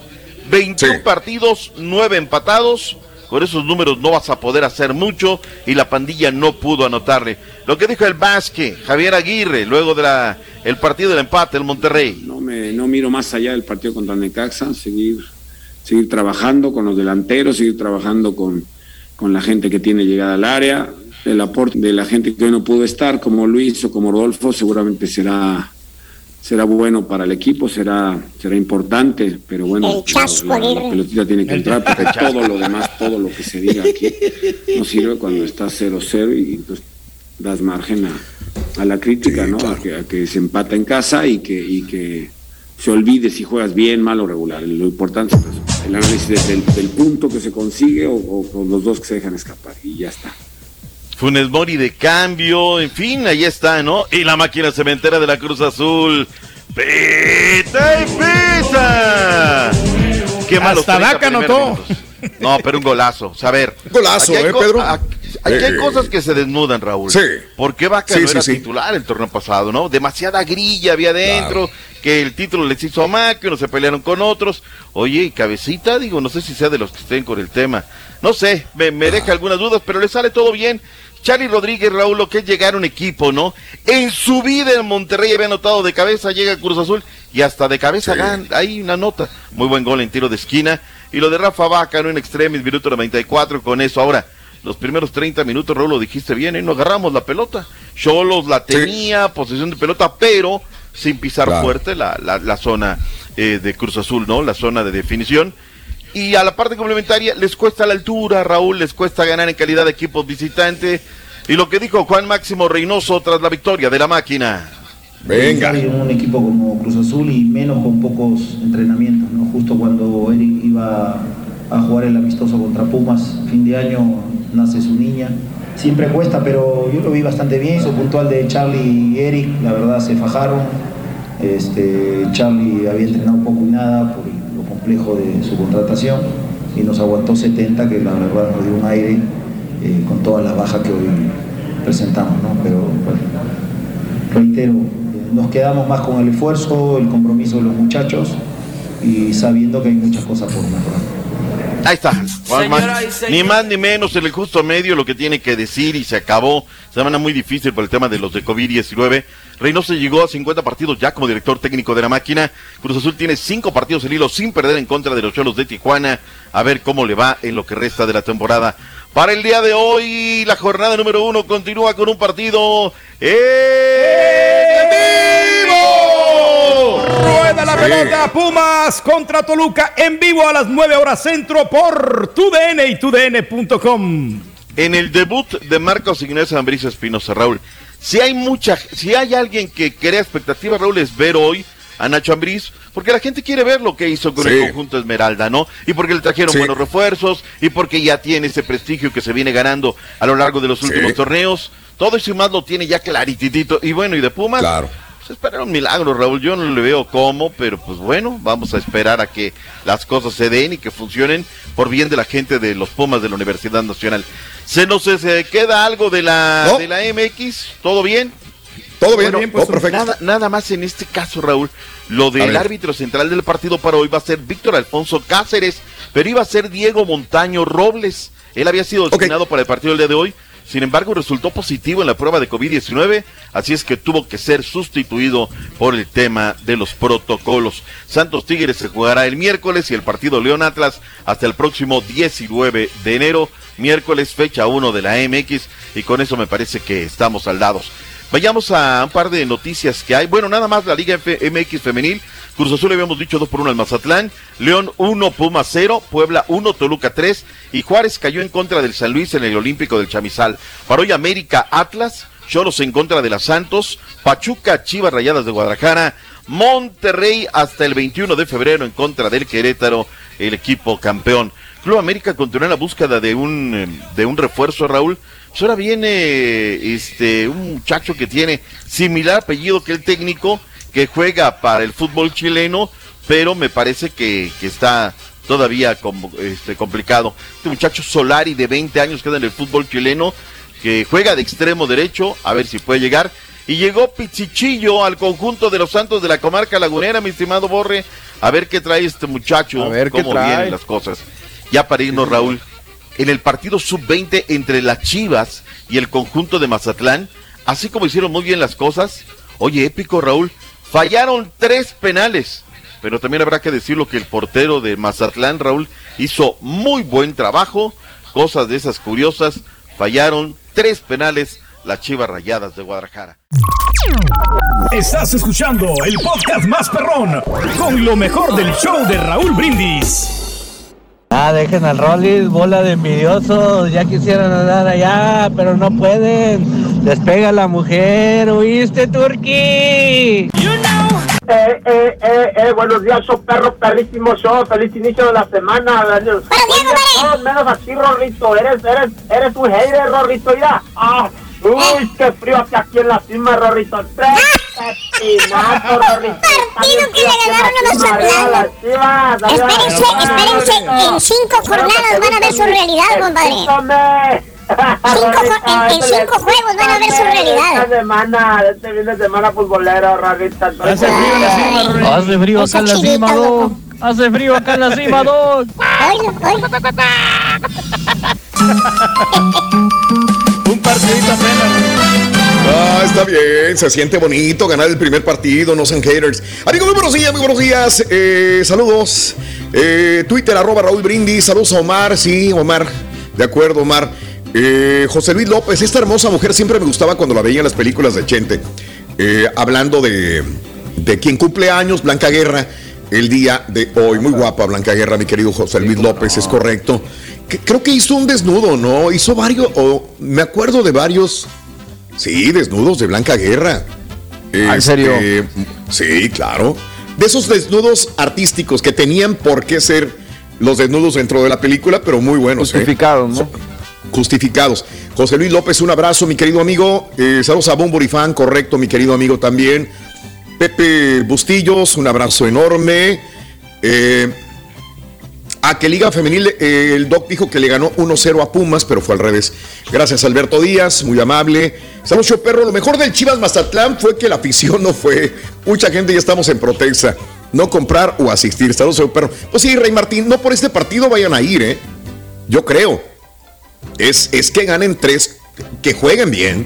21 partidos, 9 empatados. Con esos números no vas a poder hacer mucho y la pandilla no pudo anotarle. Lo que dijo el Basque, Javier Aguirre, luego del el partido del empate, el Monterrey. No, me, no miro más allá del partido contra Necaxa, seguir, seguir trabajando con los delanteros, seguir trabajando con, con la gente que tiene llegada al área. El aporte de la gente que hoy no pudo estar, como Luis o como Rodolfo, seguramente será, será bueno para el equipo, será, será importante, pero bueno, la, pelotita tiene que entrar porque todo lo demás, todo lo que se diga aquí, no sirve cuando estás 0-0 y entonces das margen a, a la crítica, ¿no? A, que, a que se empata en casa y que, y que se olvide si juegas bien, mal o regular. Lo importante es el análisis del, del punto que se consigue o, o- o los dos que se dejan escapar y ya está. Funes Mori de cambio, en fin, ahí está, ¿no? Y la máquina cementera de la Cruz Azul. ¡Pita y pita! Qué malo. Hasta Vaca anotó. No, pero un golazo. O sea, a ver. Golazo, aquí hay ¿eh, Pedro? Aquí, hay Eh. cosas que se desnudan, Raúl. Sí. ¿Por qué Vaca Sí, no sí, era sí. titular el torneo pasado, no? Demasiada grilla había dentro, que el título les hizo a Mac, que unos se pelearon con otros. Oye, y Cabecita, digo, no sé si sea de los que estén con el tema. No sé, me, me deja algunas dudas, pero le sale todo bien. Charlie Rodríguez, Raúl, lo que es llegar a un equipo, ¿no? En su vida en Monterrey había anotado de cabeza, llega Cruz Azul y hasta de cabeza gan- hay una nota. Muy buen gol en tiro de esquina. Y lo de Rafa Vaca, ¿no? En extremis, minuto 94, con eso. Ahora, los primeros 30 minutos, Raúl, lo dijiste bien, ¿eh? No agarramos la pelota. Cholos la tenía, posesión de pelota, pero sin pisar Claro. fuerte la, la, la zona eh, de Cruz Azul, ¿no? La zona de definición. Y a la parte complementaria les cuesta la altura, Raúl, les cuesta ganar en calidad de equipos visitante. Y lo que dijo Juan Máximo Reynoso tras la victoria de la máquina. Venga. Un equipo como Cruz Azul y menos con pocos entrenamientos, ¿no? Justo cuando Eric iba a jugar el amistoso contra Pumas, fin de año nace su niña. Siempre cuesta, pero yo lo vi bastante bien. Su puntual de Charlie y Eric, la verdad se fajaron. Este, Charlie había entrenado poco y nada por complejo de su contratación. y nos aguantó 70, que la verdad nos dio un aire eh, con toda la baja que hoy presentamos, ¿no? Pero bueno, reitero, nos quedamos más con el esfuerzo, el compromiso de los muchachos y sabiendo que hay muchas cosas por mejorar. Ahí está. Ni más ni menos en el justo medio lo que tiene que decir y se acabó. Semana muy difícil por el tema de los de COVID-19. Reynoso llegó a 50 partidos ya como director técnico de la máquina. Cruz Azul tiene 5 partidos en hilo sin perder en contra de los Cholos de Tijuana. A ver cómo le va en lo que resta de la temporada. Para el día de hoy, la jornada número uno continúa con un partido en vivo. Rueda la Sí. pelota, Pumas contra Toluca en vivo a las 9 horas centro por TUDN y TUDN.com. En el debut de Marcos Ignacio Ambriz Espinosa, Raúl. Si hay mucha, si hay alguien que crea expectativas, Raúl, es ver hoy a Nacho Ambriz, porque la gente quiere ver lo que hizo con Sí. el conjunto Esmeralda, ¿no? Y porque le trajeron Sí. buenos refuerzos, y porque ya tiene ese prestigio que se viene ganando a lo largo de los Sí. últimos torneos. Todo eso y más lo tiene ya clarititito. Y bueno, y de Pumas, Claro. Pues esperar un milagro, Raúl. Yo no le veo cómo, pero pues bueno, vamos a esperar a que las cosas se den y que funcionen por bien de la gente de los Pumas de la Universidad Nacional. ¿Se nos eh, queda algo de la, No. de la MX? ¿Todo bien? Todo bien, Bueno, oh, perfecto. Nada, nada más en este caso, Raúl. Lo del árbitro central del partido para hoy va a ser Víctor Alfonso Cáceres, pero iba a ser Diego Montaño Robles. Él había sido designado para el partido del día de hoy. Sin embargo, resultó positivo en la prueba de COVID-19, así es que tuvo que ser sustituido por el tema de los protocolos. Santos Tigres se jugará el miércoles y el partido León Atlas hasta el próximo 19 de enero, miércoles fecha 1 de la MX, y con eso me parece que estamos saldados. Vayamos a un par de noticias que hay. Bueno, nada más la Liga MX femenil. Cruz Azul habíamos dicho 2 por 1 al Mazatlán. León 1, Puma 0. Puebla 1, Toluca 3. Y Juárez cayó en contra del San Luis en el Olímpico del Chamizal. Para hoy América Atlas. Cholos en contra de las Santos. Pachuca Chivas Rayadas de Guadalajara. Monterrey hasta el 21 de febrero en contra del Querétaro, el equipo campeón. Club América continúa en la búsqueda de un, eh, de un refuerzo, Raúl. Pues ahora viene este un muchacho que tiene similar apellido que el técnico, que juega para el fútbol chileno, pero me parece que, que está todavía com- este, complicado. Este muchacho Solari de 20 años queda en el fútbol chileno, que juega de extremo derecho, a ver si puede llegar. Y llegó Pichichillo al conjunto de los Santos de la comarca lagunera, mi estimado Borre. A ver qué trae este muchacho, A ver qué cómo trae. vienen las cosas. Ya para irnos, Raúl, en el partido sub-20 entre las Chivas y el conjunto de Mazatlán, así como hicieron muy bien las cosas, oye, épico, Raúl, fallaron tres penales. Pero también habrá que decirlo que el portero de Mazatlán, Raúl, hizo muy buen trabajo. Cosas de esas curiosas, fallaron tres penales las Chivas Rayadas de Guadalajara. Estás escuchando el podcast más perrón con lo mejor del show de Raúl Brindis. Ah, dejen al Rollis, bola de envidiosos. Ya quisieran andar allá, pero no pueden. Les pega la mujer, ¿oíste, Turki? Eh, eh, eh, eh, buenos días, show perro, perrísimo show, feliz inicio de la semana. Oye, todos menos así, Rorrito, eres, eres, eres un hater, Rorrito, ya. Ah, uy, qué frío hace aquí en la cima, Rorrito. Tres Rorrito. Partido que le ganaron a los Espérense, espérense, en cinco jornadas van a ver su realidad, compadre. Cinco en, en cinco juegos van a ver su realidad. Esta semana, este fin de semana futbolero, Rorrito. Hace frío acá en la cima, Doc. Hace frío acá en la cima, Doc. Un partidito apenas. Ah, está bien, se siente bonito ganar el primer partido, no sean haters. Amigos, muy buenos días, muy buenos días. Eh, saludos. Eh, Twitter, arroba Raúl Brindis. Saludos a Omar, sí, Omar. De acuerdo, Omar. Eh, José Luis López, esta hermosa mujer siempre me gustaba cuando la veía en las películas de Chente. Hablando de, de quien cumple años, Blanca Guerra, el día de hoy. Muy guapa Blanca Guerra, mi querido José Luis López, es correcto. Creo que hizo un desnudo, ¿no? Hizo varios, o me acuerdo de varios Sí, desnudos de Blanca Guerra. ¿Ah, en serio? Este, Sí, claro. De esos desnudos artísticos que tenían por qué ser los desnudos dentro de la película, pero muy buenos. Justificados, ¿no? Justificados. José Luis López, un abrazo, mi querido amigo. Eh, saludos a Bomborifán, correcto, mi querido amigo también. Pepe Bustillos, un abrazo enorme. Eh, A que Liga Femenil, eh, el Doc dijo que le ganó 1-0 a Pumas, pero fue al revés. Gracias, Alberto Díaz, muy amable. Saludos, Perro. Lo mejor del Chivas Mazatlán fue que la afición no fue. Mucha gente ya estamos en protesta. No comprar o asistir. Saludos, Perro. Pues sí, Rey Martín, no por este partido vayan a ir, ¿eh? Yo creo. Es, es que ganen tres, que jueguen bien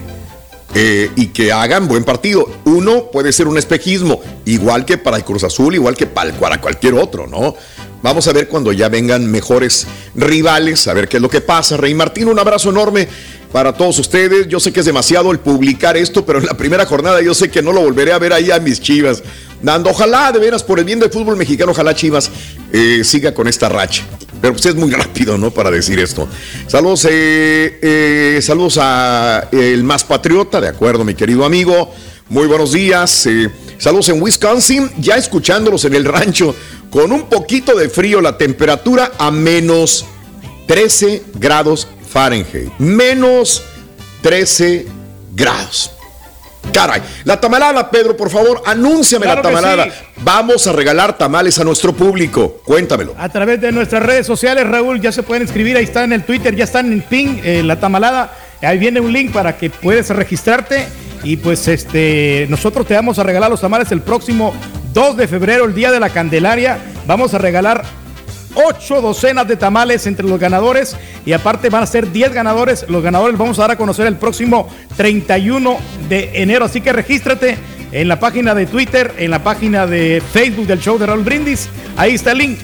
eh, y que hagan buen partido. Uno puede ser un espejismo, igual que para el Cruz Azul, igual que para cualquier otro, ¿no? Vamos a ver cuando ya vengan mejores rivales, a ver qué es lo que pasa. Rey Martín, un abrazo enorme para todos ustedes. Yo sé que es demasiado el publicar esto, pero en la primera jornada yo sé que no lo volveré a ver ahí a mis chivas. Dando, ojalá, de veras, por el bien del fútbol mexicano, ojalá Chivas eh, siga con esta racha. Pero pues es muy rápido, ¿no? Para decir esto. Saludos, eh, eh, saludos a el más patriota, de acuerdo, mi querido amigo. Muy buenos días. Saludos en Wisconsin, ya escuchándolos en el rancho, con un poquito de frío, la temperatura a menos 13 grados Fahrenheit. Menos 13 grados. Caray, la tamalada, Pedro, por favor, anúnciame la tamalada. Vamos a regalar tamales a nuestro público. Cuéntamelo. A través de nuestras redes sociales, Raúl, ya se pueden inscribir. Ahí está en el Twitter, ya están en ping, eh, la tamalada. Ahí viene un link para que puedas registrarte. Y pues este, nosotros te vamos a regalar los tamales el próximo 2 de febrero, el día de la Candelaria. Vamos a regalar ocho docenas de tamales entre los ganadores y aparte van a ser 10 ganadores. Los ganadores vamos a dar a conocer el próximo 31 de enero. Así que regístrate en la página de Twitter, en la página de Facebook del show de Raúl Brindis. Ahí está el link.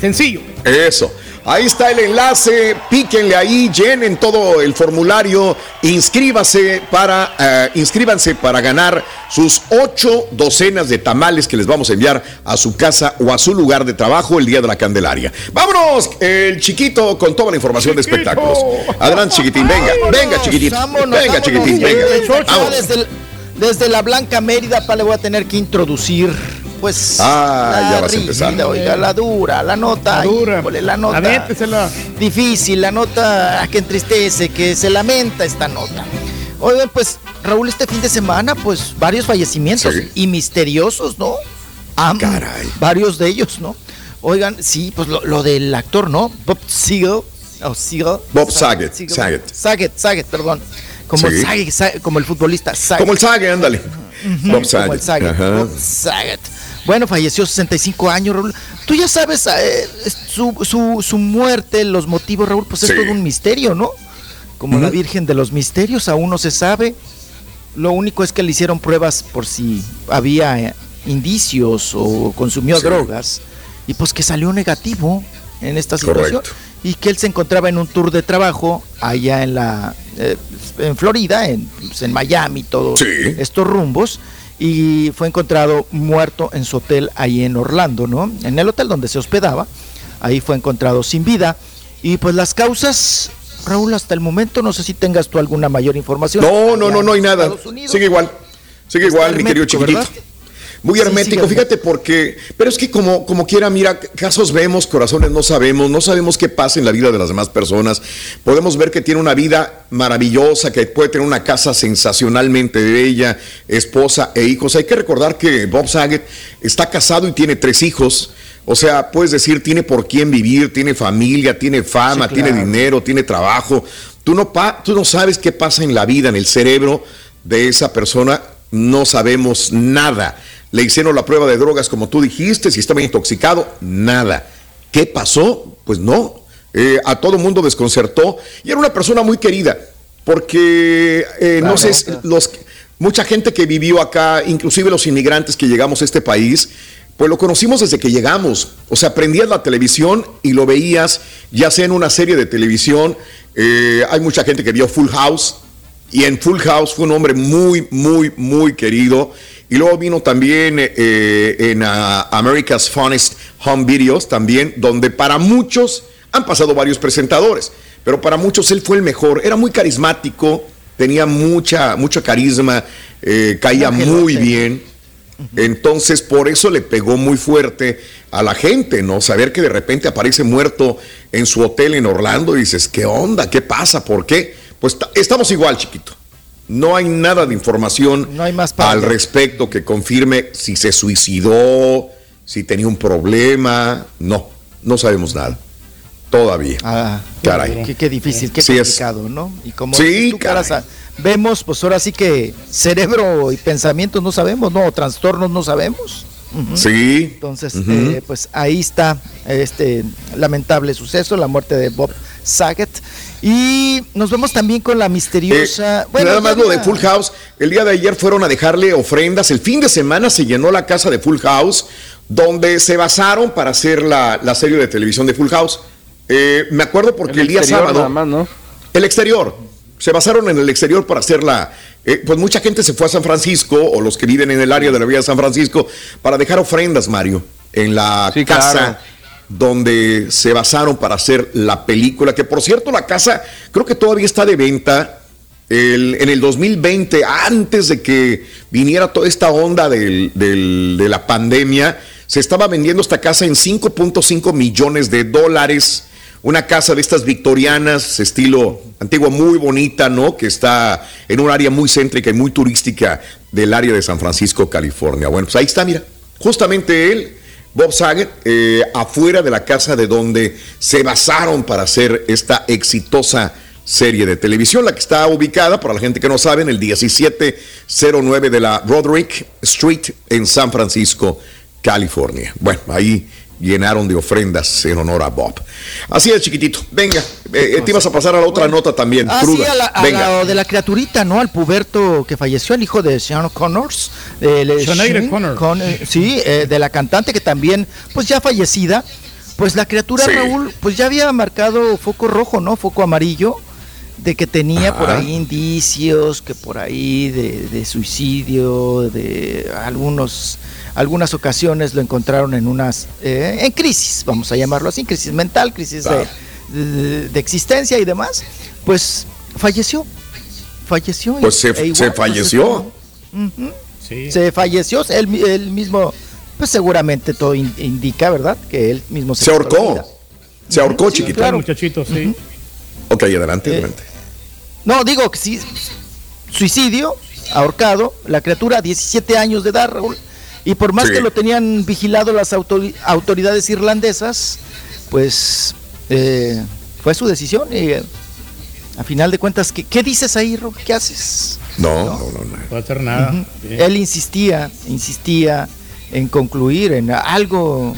Sencillo. Eso. Ahí está el enlace, píquenle ahí, llenen todo el formulario, inscríbase para, eh, inscríbanse para ganar sus ocho docenas de tamales que les vamos a enviar a su casa o a su lugar de trabajo el día de la Candelaria. Vámonos, el chiquito con toda la información de espectáculos. Adelante, chiquitín, venga, venga, chiquitín. venga, chiquitín, venga. Desde, desde la Blanca Mérida, pa, le voy a tener que introducir pues ah, ya vas a empezar. oiga, la dura, la nota, La dura. híjole, la nota Aviéntesela. difícil, la nota que entristece, que se lamenta esta nota. Oigan, pues Raúl, este fin de semana, pues varios fallecimientos y misteriosos, ¿no? Caray. Varios de ellos, ¿no? Oigan, sí, pues lo, lo del actor, ¿no? Bob Seagull. Oh, Seagull. Bob Saget. Saget. Saget, Saget, perdón. Como, Sí. Saget, Saget, como el futbolista. Saget. Como el Sague, ándale. Bob como el Saget. Saget. Bob Saget. Bueno, falleció 65 años, Raúl. Tú ya sabes eh, su, su, su muerte, los motivos, Raúl, pues es Sí. todo un misterio, ¿no? Como la. Virgen de los Misterios, aún no se sabe. Lo único es que le hicieron pruebas por si había eh, indicios o consumió Sí. drogas. Y pues que salió negativo en esta situación. Correcto. Y que él se encontraba en un tour de trabajo allá en la eh, en Florida, en, pues, en Miami, todos Sí. estos rumbos. Y fue encontrado muerto en su hotel ahí en Orlando, ¿no? En el hotel donde se hospedaba. Ahí fue encontrado sin vida. Y pues las causas, Raúl, hasta el momento, no sé si tengas tú alguna mayor información. No, no, no, no hay nada. Sigue igual. Sigue Está igual, mi querido chiquitito. ¿verdad? Muy Sí, hermético, sigue fíjate porque, pero es que como, como quiera, mira, casos vemos, corazones no sabemos, no sabemos qué pasa en la vida de las demás personas. Podemos ver que tiene una vida maravillosa, que puede tener una casa sensacionalmente bella, esposa e hijos. Hay que recordar que Bob Saget está casado y tiene tres hijos. O sea, puedes decir, tiene por quién vivir, tiene familia, tiene fama, Sí, tiene dinero, tiene trabajo. Tú no, pa- tú no sabes qué pasa en la vida, en el cerebro de esa persona, no sabemos nada. Le hicieron la prueba de drogas, como tú dijiste, si estaba intoxicado, nada. ¿Qué pasó? Pues no. Eh, a todo mundo desconcertó y era una persona muy querida, porque eh, no sé, los, mucha gente que vivió acá, inclusive los inmigrantes que llegamos a este país, pues lo conocimos desde que llegamos. O sea, prendías la televisión y lo veías, ya sea en una serie de televisión. eh, hay mucha gente que vio Full House y en Full House fue un hombre muy, muy, muy querido. Y luego vino también eh, en ah, America's Funniest Home Videos, también, donde para muchos han pasado varios presentadores, pero para muchos él fue el mejor. Era muy carismático, tenía mucha, mucho carisma, eh, caía muy bien. Entonces, por eso le pegó muy fuerte a la gente, ¿no? Saber que de repente aparece muerto en su hotel en Orlando y dices, ¿qué onda? ¿Qué pasa? ¿Por qué? Pues ta- estamos igual, chiquito. No hay nada de información No hay más para al respecto que confirme si se suicidó, si tenía un problema. No, no sabemos nada. Todavía. Ah, Caray. Qué, qué difícil, qué Sí es. complicado, ¿no? Y como Sí, tú, caray. Vemos, pues ahora sí que cerebro y pensamientos no sabemos, ¿no? Trastornos no sabemos. Sí. Entonces, eh, pues ahí está este lamentable suceso, la muerte de Bob Saget. Y nos vemos también con la misteriosa. Eh, bueno, nada más lo de Full House. El día de ayer fueron a dejarle ofrendas. El fin de semana se llenó la casa de Full House, donde se basaron para hacer la, la serie de televisión de Full House. Eh, me acuerdo porque el, El día sábado. nada más, ¿no? El exterior. Se basaron en el exterior para hacerla. Eh, pues mucha gente se fue a San Francisco, o los que viven en el área de la vía de San Francisco, para dejar ofrendas, Mario, en la Sí, casa claro. donde se basaron para hacer la película. Que por cierto, la casa creo que todavía está de venta. El- en el 2020, antes de que viniera toda esta onda del- del- de la pandemia, se estaba vendiendo esta casa en 5.5 millones de dólares. Una casa de estas victorianas, estilo antiguo, muy bonita, ¿no? Que está en un área muy céntrica y muy turística del área de San Francisco, California. Bueno, pues ahí está, mira. Justamente él, Bob Saget, eh, afuera de la casa de donde se basaron para hacer esta exitosa serie de televisión, la que está ubicada, para la gente que no sabe, en el 1709 de la Roderick Street en San Francisco, California. Bueno, ahí llenaron de ofrendas en honor a Bob. Así es, chiquitito. Venga, eh, eh, te ibas a pasar a la otra nota también, Ah, sí, a la, a Venga. la de la criaturita, ¿no? Al puberto que falleció, el hijo de Sean Connors. eh, Sinead Connor. Con- eh, sí, eh, de la cantante que también, pues ya fallecida. Pues la criatura, Sí. Raúl, pues ya había marcado foco rojo, ¿no? Foco amarillo, de que tenía por ahí indicios, que por ahí de, de suicidio, de algunos algunas ocasiones lo encontraron en unas eh, en crisis, vamos a llamarlo así, crisis mental, crisis de- Claro. de, de existencia y demás, pues falleció. Falleció. y- Pues se- e igual, se pues, falleció. Sí. Se falleció, él, mi- él mismo, pues seguramente todo in- indica, ¿verdad? Que él mismo se, ahorcó. Se ahorcó, Sí, chiquito. claro. Muchachito, sí. Ok, adelante, Eh, adelante. No, digo que sí, suicidio, ahorcado, la criatura, 17 años de edad, Raúl. Y por más Sí. que lo tenían vigilado las autori- autoridades irlandesas, pues eh, fue su decisión. Y eh, a final de cuentas, ¿qué, qué dices ahí, Rob? ¿Qué haces? No, no, no. no. No hacer nada. Él insistía, insistía en concluir en algo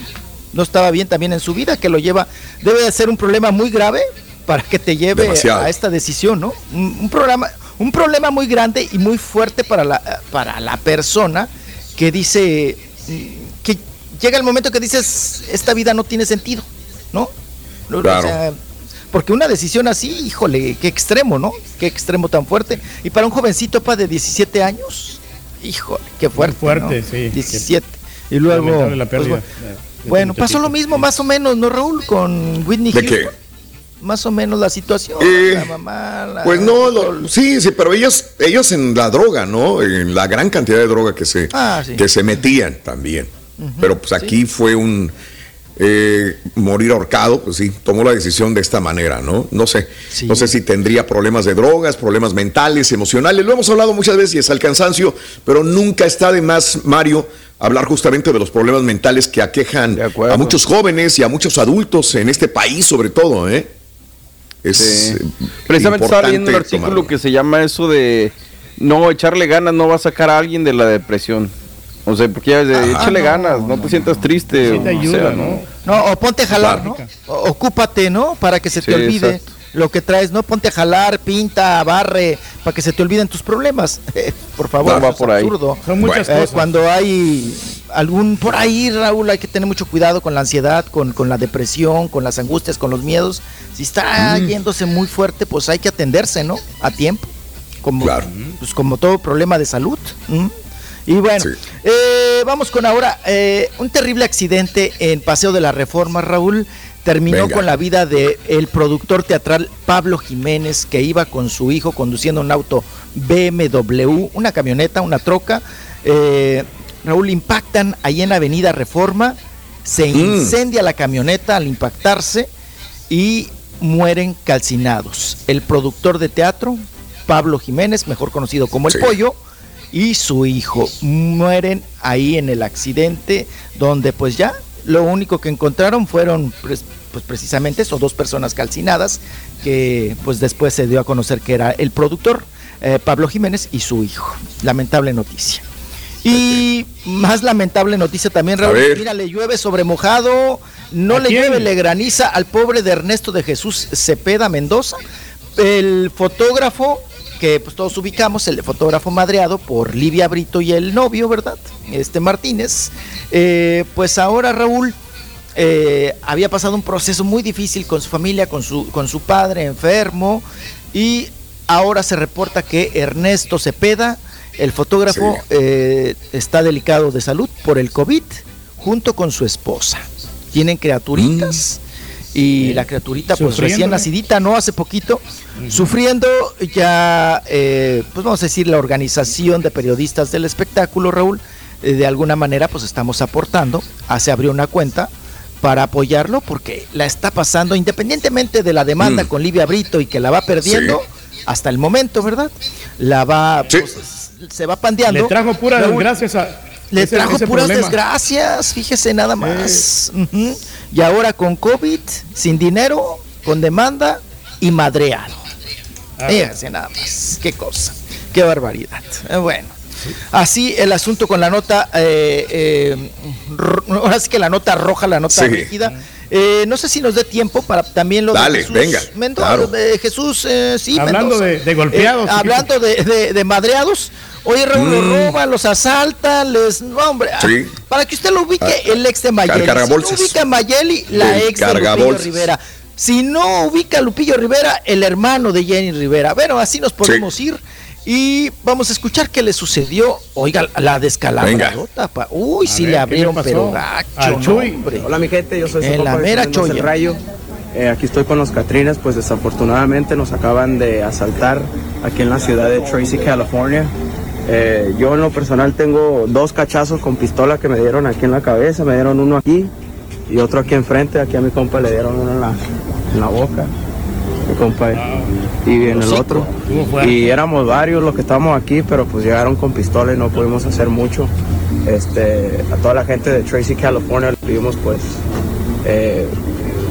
no estaba bien también en su vida, que lo lleva, debe de ser un problema muy grave para que te lleve Demasiado. a esta decisión, ¿no? Un, un programa, un problema muy grande y muy fuerte para la, para la persona que dice que llega el momento que dices esta vida no tiene sentido, ¿no? No, o Claro. sea, porque una decisión así, híjole, qué extremo, ¿no? Qué extremo tan fuerte. Y para un jovencito pa de 17 años, híjole, qué fuerte. fuerte, ¿no? sí. 17. Y luego. Pues, bueno, de- de bueno, pasó lo mismo, más o menos, ¿no, Raúl? Con Whitney ¿De Houston. qué? Más o menos la situación. Eh, la mamá, la- Pues no, lo- sí, sí, pero ellos, ellos en la droga, ¿no? En la gran cantidad de droga que se, Ah, sí. que se metían también. pero pues aquí fue un eh, morir ahorcado, pues sí, tomó la decisión de esta manera, ¿no? No sé, Sí. no sé si tendría problemas de drogas, problemas mentales, emocionales. Lo hemos hablado muchas veces al cansancio, pero nunca está de más, Mario, hablar justamente de los problemas mentales que aquejan a muchos jóvenes y a muchos adultos en este país, sobre todo, ¿eh? Es Sí. eh, Precisamente estaba leyendo un artículo tomarlo. que se llama eso de no echarle ganas no va a sacar a alguien de la depresión. O sea, porque ya de Ah, échale no, ganas, no, te sientas triste. Sí o ayuda, sea, ¿no? No, o ponte a jalar, ¿no? Ocúpate, ¿no? Para que se te olvide exacto. Lo que traes, ¿no? Ponte a jalar, pinta, barre, para que se te olviden tus problemas. por favor, Va es por ahí. absurdo. Son muchas Eh, cosas. cuando hay algún por ahí, Raúl, hay que tener mucho cuidado con la ansiedad, con, con la depresión, con las angustias, con los miedos. Si está Mm. yéndose muy fuerte, pues hay que atenderse, ¿no? A tiempo. Como, Claro. pues como todo problema de salud. ¿m? Y bueno, Sí. eh, vamos con ahora eh, un terrible accidente en Paseo de la Reforma, Raúl. Terminó Venga. con la vida de el productor teatral Pablo Jiménez, que iba con su hijo conduciendo un auto BMW, una camioneta, una troca. Eh, Raúl, impactan ahí en Avenida Reforma, se Mm. incendia la camioneta al impactarse y mueren calcinados. El productor de teatro, Pablo Jiménez, mejor conocido como El. Pollo, y su hijo mueren ahí en el accidente, donde pues ya lo único que encontraron fueron pues, pues precisamente eso, dos personas calcinadas, que pues después se dio a conocer que era el productor, eh, Pablo Jiménez, y su hijo. Lamentable noticia. Y más lamentable noticia también, Raúl. Mira, le llueve sobre mojado, no le llueve, le graniza al pobre de Ernesto de Jesús Cepeda Mendoza, el fotógrafo que pues todos ubicamos, el fotógrafo madreado por Livia Brito y el novio, ¿verdad? Este Martínez. Eh, pues ahora Raúl eh, había pasado un proceso muy difícil con su familia, con su, con su padre enfermo, y ahora se reporta que Ernesto Cepeda, el fotógrafo, eh, está delicado de salud por el COVID, junto con su esposa. Tienen criaturitas. Y la criaturita, pues recién nacidita, ¿no? Hace poquito, sufriendo ya, eh, pues vamos a decir, la organización de periodistas del espectáculo, Raúl, eh, de alguna manera, pues estamos aportando. Ah, se abrió una cuenta para apoyarlo porque la está pasando, independientemente de la demanda Mm. con Livia Brito y que la va perdiendo hasta el momento, ¿verdad? La va, pues, se va pandeando. Le trajo puras Raúl, desgracias a. le ese- trajo ese puras problema. desgracias, fíjese nada más. Y ahora con COVID, sin dinero, con demanda y madreado. Ah. Fíjese nada más. Qué cosa. Qué barbaridad. Eh, Bueno. Así el asunto con la nota, eh, eh, ahora sí que la nota roja, la nota Sí. rígida. Eh, no sé si nos dé tiempo para también lo Dale, de Jesús venga, Mendoza, claro. de Jesús, eh, sí, Hablando Mendoza. de- de golpeados, Eh, hablando de, de- de madreados. Oye, Raúl, Mm. los roban, los asaltan, les. No, hombre. ah, Sí. Para que usted lo ubique, Ah, el ex de Mayeli. Si no ubica a Mayeli, la El ex de Lupillo. Rivera. Si no ubica a Lupillo Rivera, el hermano de Jenny Rivera. Bueno, así nos podemos ir. Y vamos a escuchar qué le sucedió. Oiga, la descalabradota. pa- Uy, A sí ver, le ¿qué abrieron, pero gacho. No, Chuy. hombre. Hola mi gente, yo soy En la mera. El Rayo. Eh, aquí estoy con los Catrinas, pues desafortunadamente nos acaban de asaltar aquí en la ciudad de Tracy, California. Eh, yo en lo personal tengo dos cachazos con pistola que me dieron aquí en la cabeza, me dieron uno aquí y otro aquí enfrente, aquí a mi compa le dieron uno en la, en la boca, mi compa, y en el otro. Y éramos varios los que estábamos aquí, pero pues llegaron con pistola y no pudimos hacer mucho. Este, a toda la gente de Tracy, California, le pedimos pues eh,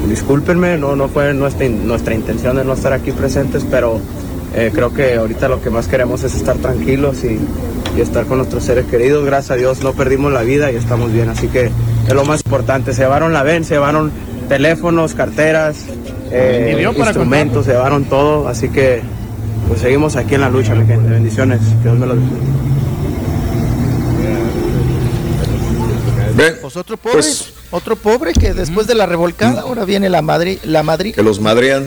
discúlpenme, no, no fue nuestra, nuestra intención de no estar aquí presentes, pero eh, creo que ahorita lo que más queremos es estar tranquilos y, y estar con nuestros seres queridos. Gracias a Dios no perdimos la vida y estamos bien, así que es lo más importante. Se llevaron la ven, se llevaron teléfonos, carteras, eh, instrumentos, se llevaron todo, así que pues seguimos aquí en la lucha, mi gente. Bendiciones, que Dios me los bendiga. Pues otro pobre, otro pobre que después de la revolcada ahora viene la madre, la madre. Que los madrean.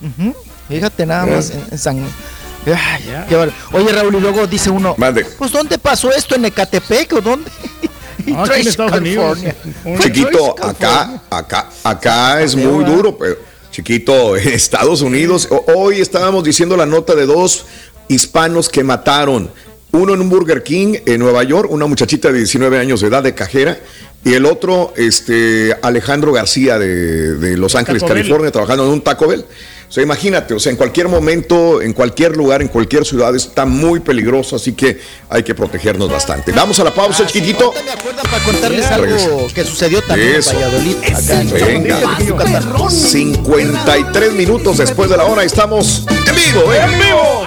Ujú. Fíjate nada más en, en San. Ay, qué bar- Oye, Raúl, y luego dice uno, Mande. pues ¿dónde pasó esto? ¿En Ecatepec o dónde? En Estados Unidos. Chiquito, acá, acá, acá es muy duro, pero chiquito, en Estados Unidos. Hoy estábamos diciendo la nota de dos hispanos que mataron. Uno en un Burger King en Nueva York, una muchachita de 19 años de edad de cajera, y el otro, este, Alejandro García de, de Los Ángeles. California, trabajando en un Taco Bell. O sea, imagínate, o sea, en cualquier momento, en cualquier lugar, en cualquier ciudad, está muy peligroso, así que hay que protegernos bastante. Vamos a la pausa, chiquitito. Para contarles algo que sucedió también Eso. en Valladolid. Acá en Venga. Yucatán. 53 minutos después de la hora estamos en vivo, ¿eh? ¡En vivo!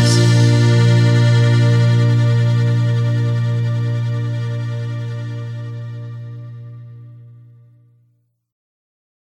eyes.